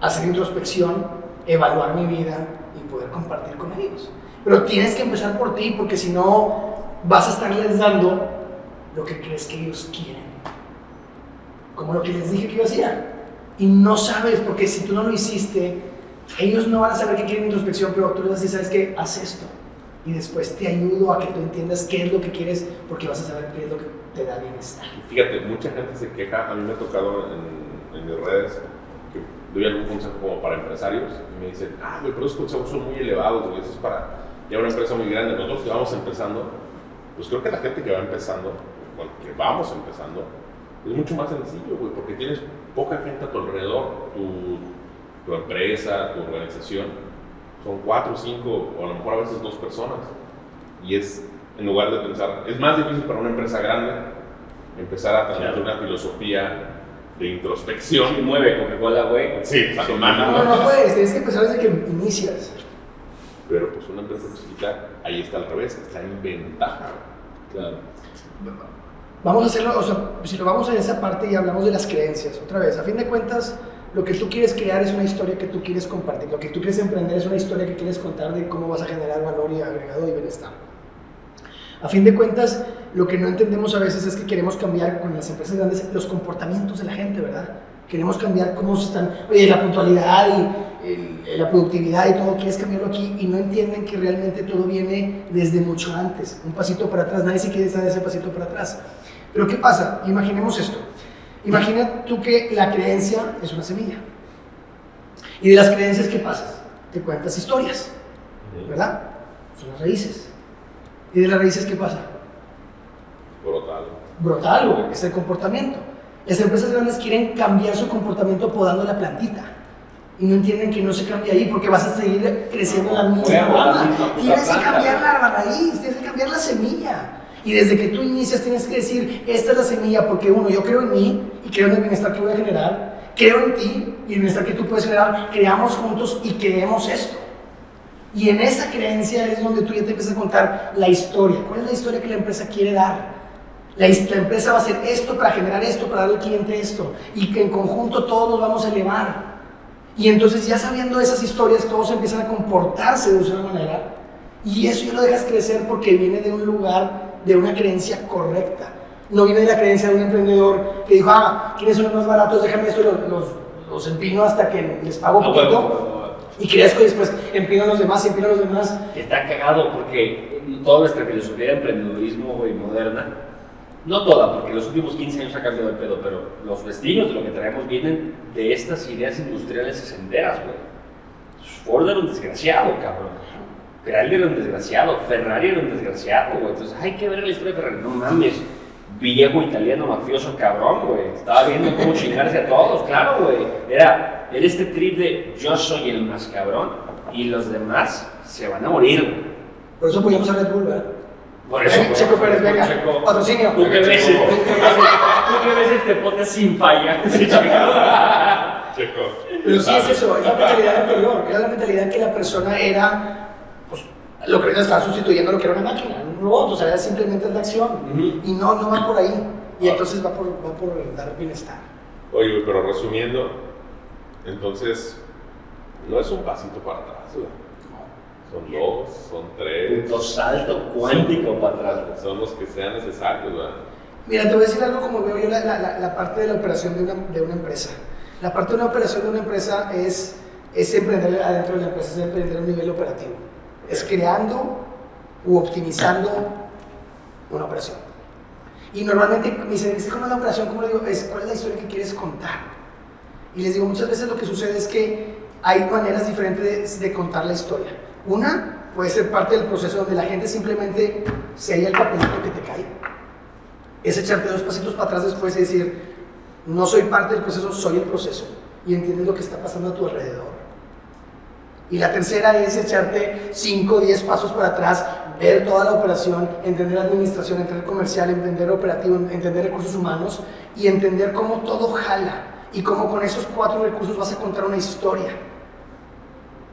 hacer introspección, evaluar mi vida y poder compartir con ellos. Pero tienes que empezar por ti, porque si no vas a estarles dando lo que crees que ellos quieren. Como lo que les dije que yo hacía. Y no sabes, porque si tú no lo hiciste, ellos no van a saber que quieren introspección, pero tú les vas a decir, ¿sabes qué? Haz esto. Y después te ayudo a que tú entiendas qué es lo que quieres, porque vas a saber qué es lo que te da bienestar. Fíjate, mucha gente se queja, a mí me ha tocado en, en mis redes que doy algún consejo como para empresarios y me dicen, ah, pero esos consejos son muy elevados, eso es para ya una empresa muy grande. Nosotros que vamos empezando, pues creo que la gente que va empezando, bueno, que vamos empezando, es mucho más sencillo, güey, porque tienes poca gente a tu alrededor, tu, tu empresa, tu organización, son cuatro, cinco, o a lo mejor a veces dos personas. Y es, en lugar de pensar, es más difícil para una empresa grande empezar a transmitir Claro. una filosofía de Y introspección. mueve Coca-Cola, güey. Sí, semana, No, no puedes, tienes que empezar desde que inicias. Pero pues una empresa chiquita, ahí está al revés, está en ventaja. Claro. Vamos a hacerlo, o sea, si lo vamos a esa parte y hablamos de las creencias, otra vez, a fin de cuentas, lo que tú quieres crear es una historia que tú quieres compartir, lo que tú quieres emprender es una historia que quieres contar de cómo vas a generar valor y agregado y bienestar. A fin de cuentas, lo que no entendemos a veces es que queremos cambiar con las empresas grandes los comportamientos de la gente, ¿verdad? Queremos cambiar cómo se están, oye, la puntualidad y el- la productividad y todo, quieres cambiarlo aquí y no entienden que realmente todo viene desde mucho antes, un pasito para atrás, nadie se quiere estar ese pasito para atrás. Pero ¿qué pasa? Imaginemos esto. Imagina tú que la creencia es una semilla. Y de las creencias, ¿qué pasa? Te cuentas historias, ¿verdad? Son las raíces. ¿Y de las raíces qué pasa? Brota algo. brota algo, es el comportamiento. Las empresas grandes quieren cambiar su comportamiento podando la plantita. Y no entienden que no se cambia ahí porque vas a seguir creciendo en la misma rama. Tienes que cambiar la raíz, tienes que cambiar la semilla. Y desde que tú inicias tienes que decir, esta es la semilla porque uno, yo creo en mí y creo en el bienestar que voy a generar, creo en ti y el bienestar que tú puedes generar, creamos juntos y creemos esto. Y en esa creencia es donde tú ya te empiezas a contar la historia. ¿Cuál es la historia que la empresa quiere dar? La, la empresa va a hacer esto para generar esto, para darle al cliente esto. Y que en conjunto todos nos vamos a elevar. Y entonces ya sabiendo esas historias, todos empiezan a comportarse de una manera. Y eso ya lo dejas crecer porque viene de un lugar, de una creencia correcta. no viene de la creencia de un emprendedor que dijo, ah, ¿quiénes son los más baratos? Déjame esto, y los, los, los empino hasta que les pago Ah, poquito. bueno, Y crezco y después empino a los demás, empino a los demás. Está cagado porque toda nuestra filosofía de emprendedurismo güey, moderna, no toda, porque los últimos 15 años ha cambiado el pedo, pero los vestigios de lo que traemos vienen de estas ideas industriales sesenteras, güey. Ford era un desgraciado, cabrón. Pirelli era un desgraciado, Ferrari era un desgraciado, güey. Entonces, hay que ver la historia de Ferrari. No mames, viejo italiano mafioso cabrón, güey. Estaba viendo cómo chingarse a todos, claro, güey. Era, era este trip de yo soy el más cabrón y los demás se van a morir. Por eso apoyamos a Red Bull, ¿verdad? Por eso, güey. Checo Pérez, venga, Checo. patrocinio. Tú que ves, tú que ves, tú que ves este podcast sin falla. Sí, Checo. Checo. Pero sí es eso, es la mentalidad anterior, era la mentalidad que la persona era, pues, lo que está sustituyendo lo que era una máquina, un robot, o sea, era simplemente la acción. Ujú. Y no, no va por ahí. Y entonces va por, va por dar bienestar. Oye, pero resumiendo, entonces, no es un pasito para atrás, güey. Son dos, son tres, Punto salto cuántico para atrás, son los que sean necesarios, güey. Mira, te voy a decir algo como veo yo la, la- parte de la operación de una, de una empresa. La parte de una operación de una empresa es, es emprender adentro de la empresa, es emprender a un nivel operativo. Es creando u optimizando una operación. Y normalmente me dicen, ¿es cómo es la operación? ¿Cómo le digo? Es, ¿Cuál es la historia que quieres contar? Y les digo, muchas veces lo que sucede es que hay maneras diferentes de, de contar la historia. Una puede ser parte del proceso donde la gente simplemente se halla el papelito que te cae. Es echarte dos pasitos para atrás después y decir, no soy parte del proceso, soy el proceso. Y entiendes lo que está pasando a tu alrededor. Y la tercera es echarte 5 o 10 pasos para atrás, ver toda la operación, entender administración, entender comercial, entender operativo, entender recursos humanos y entender cómo todo jala y cómo con esos cuatro recursos vas a contar una historia.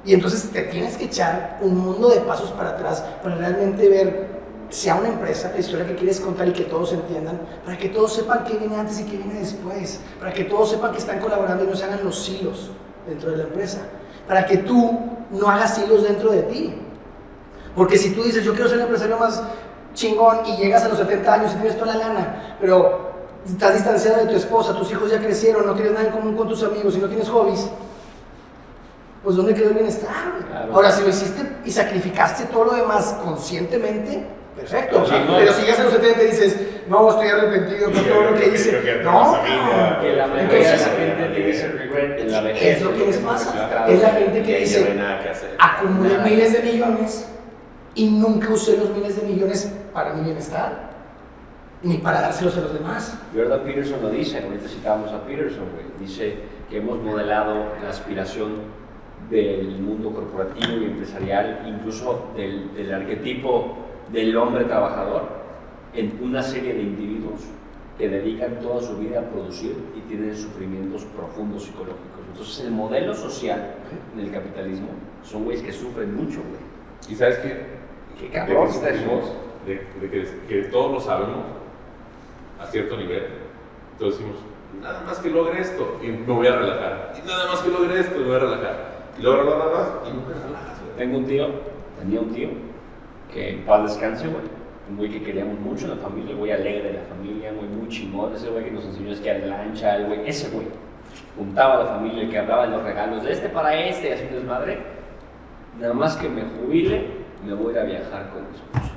Y entonces te tienes que echar un mundo de pasos para atrás para realmente ver, sea una empresa, la historia que quieres contar y que todos entiendan, para que todos sepan qué viene antes y qué viene después, para que todos sepan que están colaborando y no se hagan los silos dentro de la empresa, para que tú no hagas hilos dentro de ti. Porque si tú dices, yo quiero ser el empresario más chingón y llegas a los 70 años y tienes toda la lana, pero estás distanciado de tu esposa, tus hijos ya crecieron, no tienes nada en común con tus amigos y no tienes hobbies, pues ¿dónde quedó el bienestar? Claro. Ahora, si lo hiciste y sacrificaste todo lo demás conscientemente, perfecto. Sí, no. pero si llegas a los 70 y dices, no, estoy arrepentido por todo lo que hice. No. Que la mayoría de la gente tiene ese regret en la vejez. es lo que les pasa. Es la gente que dice, acumulé miles de millones y nunca usé los miles de millones para mi bienestar, ni para dárselos a los demás. Jordan Peterson lo dice, ahorita citábamos a Peterson, güey. Dice que hemos modelado la aspiración del mundo corporativo y empresarial, incluso del, del arquetipo del hombre trabajador, en una serie de individuos que dedican toda su vida a producir y tienen sufrimientos profundos psicológicos. Entonces, el modelo social en el capitalismo son güeyes que sufren mucho, güey. ¿Y sabes qué? Qué de cabrón que eso. sentimos, de, de que, que todos lo sabemos a cierto nivel. Entonces decimos, nada más que logre esto y me voy a relajar. Y nada más que logre esto y me voy a relajar. Y luego nada más y nunca te relajas, güey. Tengo un tío, tenía un tío, que en paz descanse, güey. Un güey que queríamos mucho en la familia, güey alegre de la familia, güey muy chingón, ese güey que nos enseñó a esquiar de lancha, el güey, ese güey. Juntaba a la familia, el que hablaba de los regalos, de este para este, así un desmadre. Nada más que me jubile, me voy a viajar con mi esposa.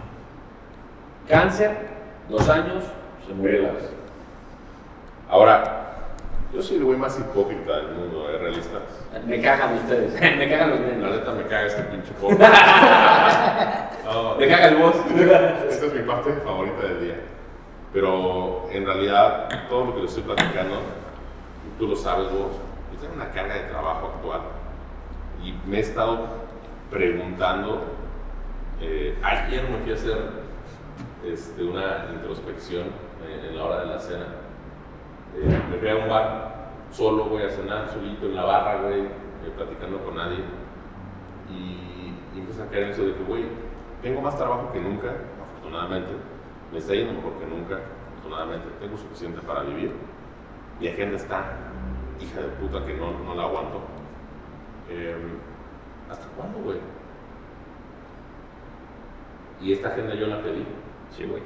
Cáncer, dos años, se murió la vez. Ahora, yo soy el güey más hipócrita del mundo, ¿eh? Realistas. Me cagan ustedes, me cagan los La nenes. neta me caga este pinche pobre. No, Me caga el voz. Esta es mi parte favorita del día. Pero en realidad, todo lo que les estoy platicando, tú lo sabes vos, yo tengo una carga de trabajo actual. Y me he estado preguntando, eh, ayer me fui a hacer este, una introspección eh, en la hora de la cena. Eh, me fui a un bar, solo voy a cenar, solito en la barra, güey, eh, platicando con nadie. Y, y a caer en eso de que, güey, tengo más trabajo que nunca, afortunadamente. Me está yendo mejor que nunca, afortunadamente. Tengo suficiente para vivir. Mi agenda está, hija de puta, que no, no la aguanto. Eh, ¿Hasta cuándo, güey? Y esta agenda yo la pedí, Sí, güey.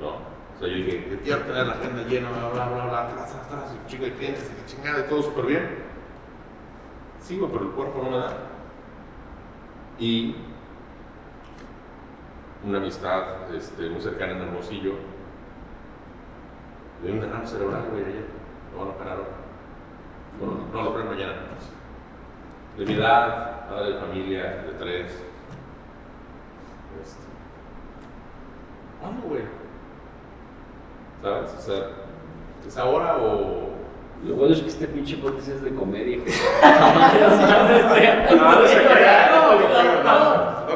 ¿no? O sea, yo dije, yo tener la agenda llena, bla, bla, bla, bla, atrás, atrás, y chingo de clientes, y la chingada, y todo súper bien. Güey, pero el cuerpo no me da. Y una amistad este, muy cercana en Hermosillo, le dio un derrame cerebral, güey, ayer. Lo van a operar ahora. Bueno, no, lo operan mañana. De mi edad, padre de familia, de tres. Este, ¿Cuándo, güey? ¿Sabes? O sea, ¿es ahora o.? Lo bueno es que este pinche podcast es de comedia. No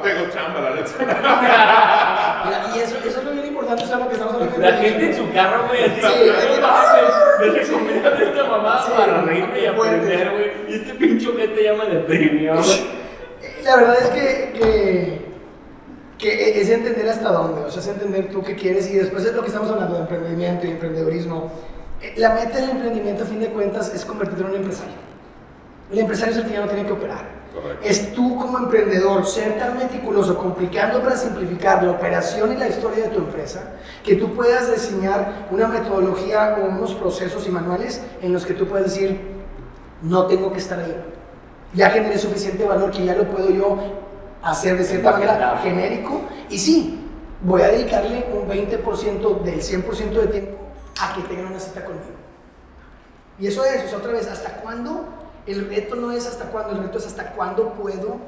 tengo chamba, la neta. Mira, y eso, eso es lo bien importante, o sea, lo que estamos hablando. La gente en su carro, güey, así. Me recomiendan esta mamá Sí, para reírme y aprender, güey. Y este pinche te llama de premio, güey. La verdad es que, que, que es entender hasta dónde, o sea, es entender tú qué quieres y después es lo que estamos hablando de emprendimiento y emprendedurismo. Eh, La meta del emprendimiento, a fin de cuentas, es convertirte en un empresario. El empresario es el que ya no tiene que operar. Correcto. Es tú como emprendedor ser tan meticuloso, complicando para simplificar la operación y la historia de tu empresa, que tú puedas diseñar una metodología o unos procesos y manuales en los que tú puedes decir, no tengo que estar ahí. Ya generé suficiente valor que ya lo puedo yo hacer de cierta manera genérico. Y sí, voy a dedicarle un 20% del 100% de tiempo a que tengan una cita conmigo. Y eso es, o sea, otra vez, ¿hasta cuándo? El reto no es hasta cuándo, el reto es hasta cuándo puedo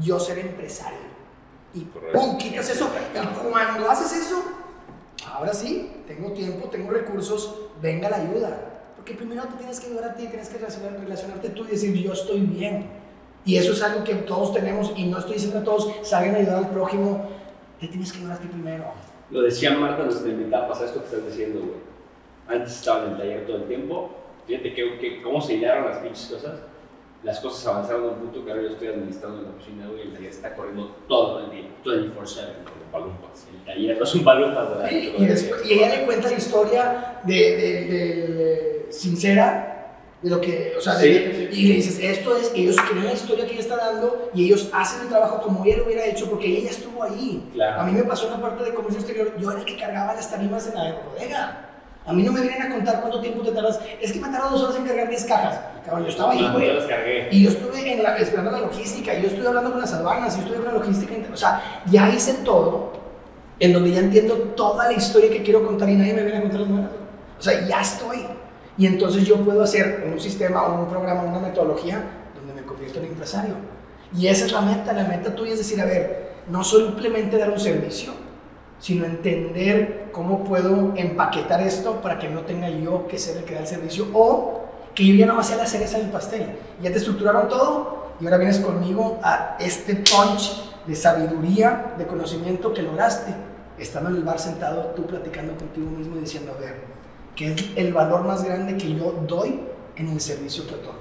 yo ser empresario. Y. ¡pum! quitas eso. Y cuando haces eso, ahora sí, tengo tiempo, tengo recursos, venga la ayuda. Porque primero te tienes que ayudar a ti, tienes que relacionar- relacionarte tú y decir, yo estoy bien. Y eso es algo que todos tenemos, y no estoy diciendo a todos, salgan a ayudar al prójimo, te tienes que ayudar a ti primero. Lo decía Marta, nuestra invitada, pasa esto que estás diciendo, güey. Antes estaba en el taller todo el tiempo. Fíjate que, que cómo se hilaron las pinches cosas. Las cosas avanzaron a un punto que ahora yo estoy administrando en la oficina, güey. El taller está corriendo todo el día, 24-7, con palumpas. El taller no es un palumpas, ¿verdad? Sí, y, después- y ella le cuenta la historia de, de- de- sincera de lo que, o sea, Sí, de- sí. y le dices, esto es, ellos creen la historia que ella está dando y ellos hacen el trabajo como ella lo hubiera hecho porque ella estuvo ahí. Claro. A mí me pasó en la parte de comercio exterior, yo era el que cargaba las tarimas en la bodega. A mí no me vienen a contar cuánto tiempo te tardas. Es que me tardó dos horas en cargar 10 cajas. Cabrón, yo estaba ahí, Ah, güey. yo las cargué. Y yo estuve en la- esperando la logística, y yo estuve hablando con las aduanas, y yo estuve con la logística, o sea, ya hice todo, en donde ya entiendo toda la historia que quiero contar y nadie me viene a contar las buenas. O sea, ya estoy. Y entonces yo puedo hacer un sistema, un programa, una metodología donde me convierto en empresario. Y esa es la meta, la meta tuya es decir, a ver, no simplemente dar un servicio, sino entender cómo puedo empaquetar esto para que no tenga yo que ser el que da el servicio o que yo ya no sea la cereza del pastel. Ya te estructuraron todo y ahora vienes conmigo a este punch de sabiduría, de conocimiento que lograste, estando en el bar sentado, tú platicando contigo mismo y diciendo, a ver, ¿qué es el valor más grande que yo doy en el servicio que otorgo?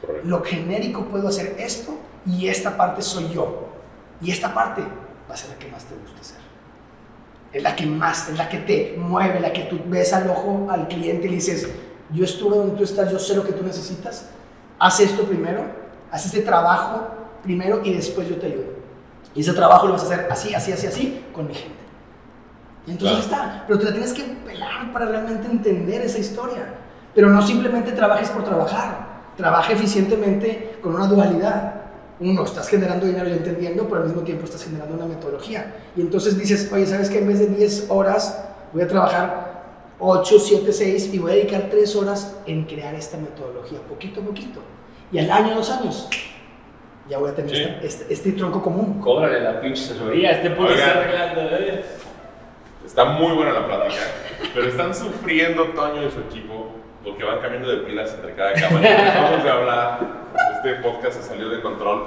Correcto. Lo genérico puedo hacer esto y esta parte soy yo. Y esta parte va a ser la que más te gusta hacer. Es la que más, es la que te mueve, la que tú ves al ojo al cliente y le dices, yo estuve donde tú estás, yo sé lo que tú necesitas, haz esto primero, haz este trabajo primero y después yo te ayudo. Y ese trabajo lo vas a hacer así, así, así, así, con mi gente. Y entonces Claro. está, pero te la tienes que pelar para realmente entender esa historia. Pero no simplemente trabajes por trabajar, trabaja eficientemente con una dualidad. Uno, estás generando dinero y entendiendo, pero al mismo tiempo estás generando una metodología. Y entonces dices, oye, ¿sabes qué? En vez de 10 horas, voy a trabajar 8, 7, 6 y voy a dedicar 3 horas en crear esta metodología, poquito a poquito. Y al año, dos años, ya voy a tener Sí. esta- este, este tronco común. Cóbrale la pinche asesoría. Este Oigan. está arreglando, ¿eh? Está muy buena la plática, pero están sufriendo Toño y su equipo porque van cambiando de pilas entre cada cámara. Vamos a hablar. Este podcast se salió de control.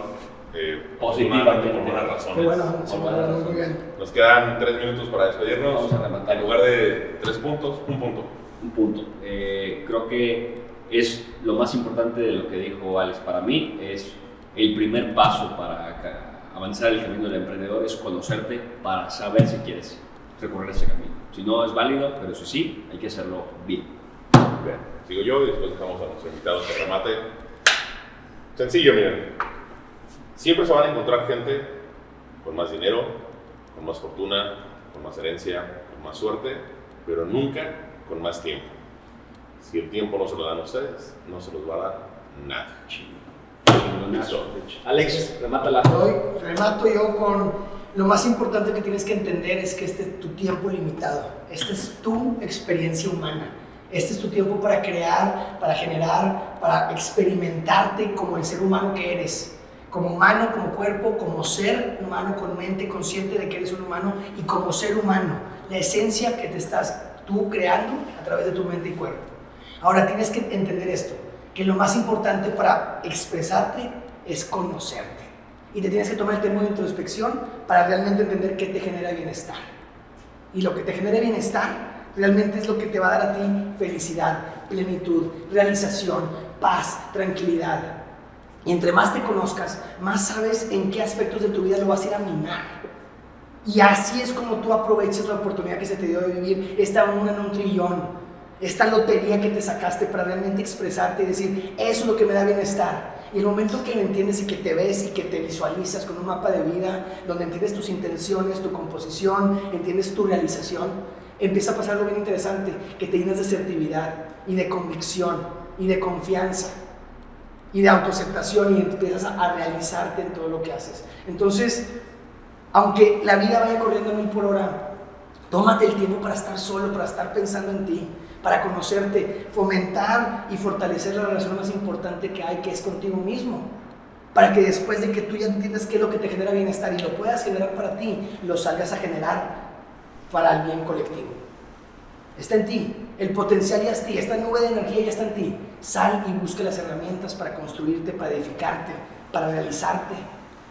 Eh, Positivamente. por buenas razones. bueno, hablando ver. muy bien. Nos quedan tres minutos para despedirnos. Vamos a rematar. En lugar de tres puntos, un punto. un punto. Eh, creo que es lo más importante de lo que dijo Alex para mí, es el primer paso para avanzar el camino del emprendedor, es conocerte para saber si quieres recorrer ese camino. Si no es válido, pero si sí, hay que hacerlo bien. Bien, sigo yo y después dejamos a nuestro invitado que remate. Sencillo, miren. Siempre se van a encontrar gente con más dinero, con más fortuna, con más herencia, con más suerte, pero nunca con más tiempo. Si el tiempo no se lo dan a ustedes, no se los va a dar nada. Listo. Alex, remátala. Hoy remato yo con lo más importante que tienes que entender es que este es tu tiempo limitado. Esta es tu experiencia humana. Este es tu tiempo para crear, para generar, para experimentarte como el ser humano que eres. Como humano, como cuerpo, como ser humano con mente consciente de que eres un humano y como ser humano. La esencia que te estás tú creando a través de tu mente y cuerpo. Ahora tienes que entender esto, que lo más importante para expresarte es conocerte. Y te tienes que tomar el tiempo de introspección para realmente entender qué te genera bienestar. Y lo que te genere bienestar realmente es lo que te va a dar a ti felicidad, plenitud, realización, paz, tranquilidad. Y entre más te conozcas, más sabes en qué aspectos de tu vida lo vas a ir a minar. Y así es como tú aprovechas la oportunidad que se te dio de vivir esta una en un trillón, esta lotería que te sacaste para realmente expresarte y decir, eso es lo que me da bienestar. Y el momento que lo entiendes y que te ves y que te visualizas con un mapa de vida, donde entiendes tus intenciones, tu composición, entiendes tu realización, empieza a pasar algo bien interesante, que te llenas de asertividad y de convicción y de confianza y de autoaceptación y empiezas a, realizarte en todo lo que haces. Entonces, aunque la vida vaya corriendo a mil por hora, tómate el tiempo para estar solo, para estar pensando en ti, para conocerte, fomentar y fortalecer la relación más importante que hay, que es contigo mismo. Para que después de que tú ya entiendas qué es lo que te genera bienestar y lo puedas generar para ti, lo salgas a generar para el bien colectivo. Está en ti, el potencial ya está en ti, esta nube de energía ya está en ti. Sal y busca las herramientas para construirte, para edificarte, para realizarte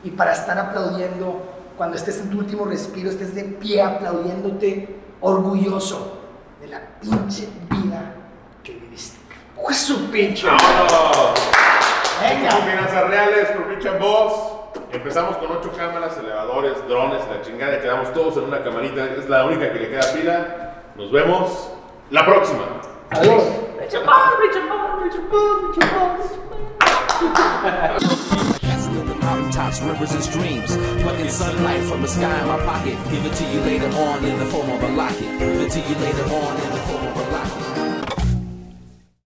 y para estar aplaudiendo cuando estés en tu último respiro, estés de pie aplaudiéndote, orgulloso de la pinche vida que viviste. ¡Pues su pinche! ¡Vámonos! Venga. Finanzas reales por pinche Boss. Empezamos con ocho cámaras, elevadores, drones, la chingada, quedamos todos en una camarita, es la única que le queda pila. Nos vemos la próxima. Adiós. Mountaintops, rivers and streams. Plucking sunlight from the sky in my pocket. Give it to you later on in the form of a locket. Give it to you later on in the form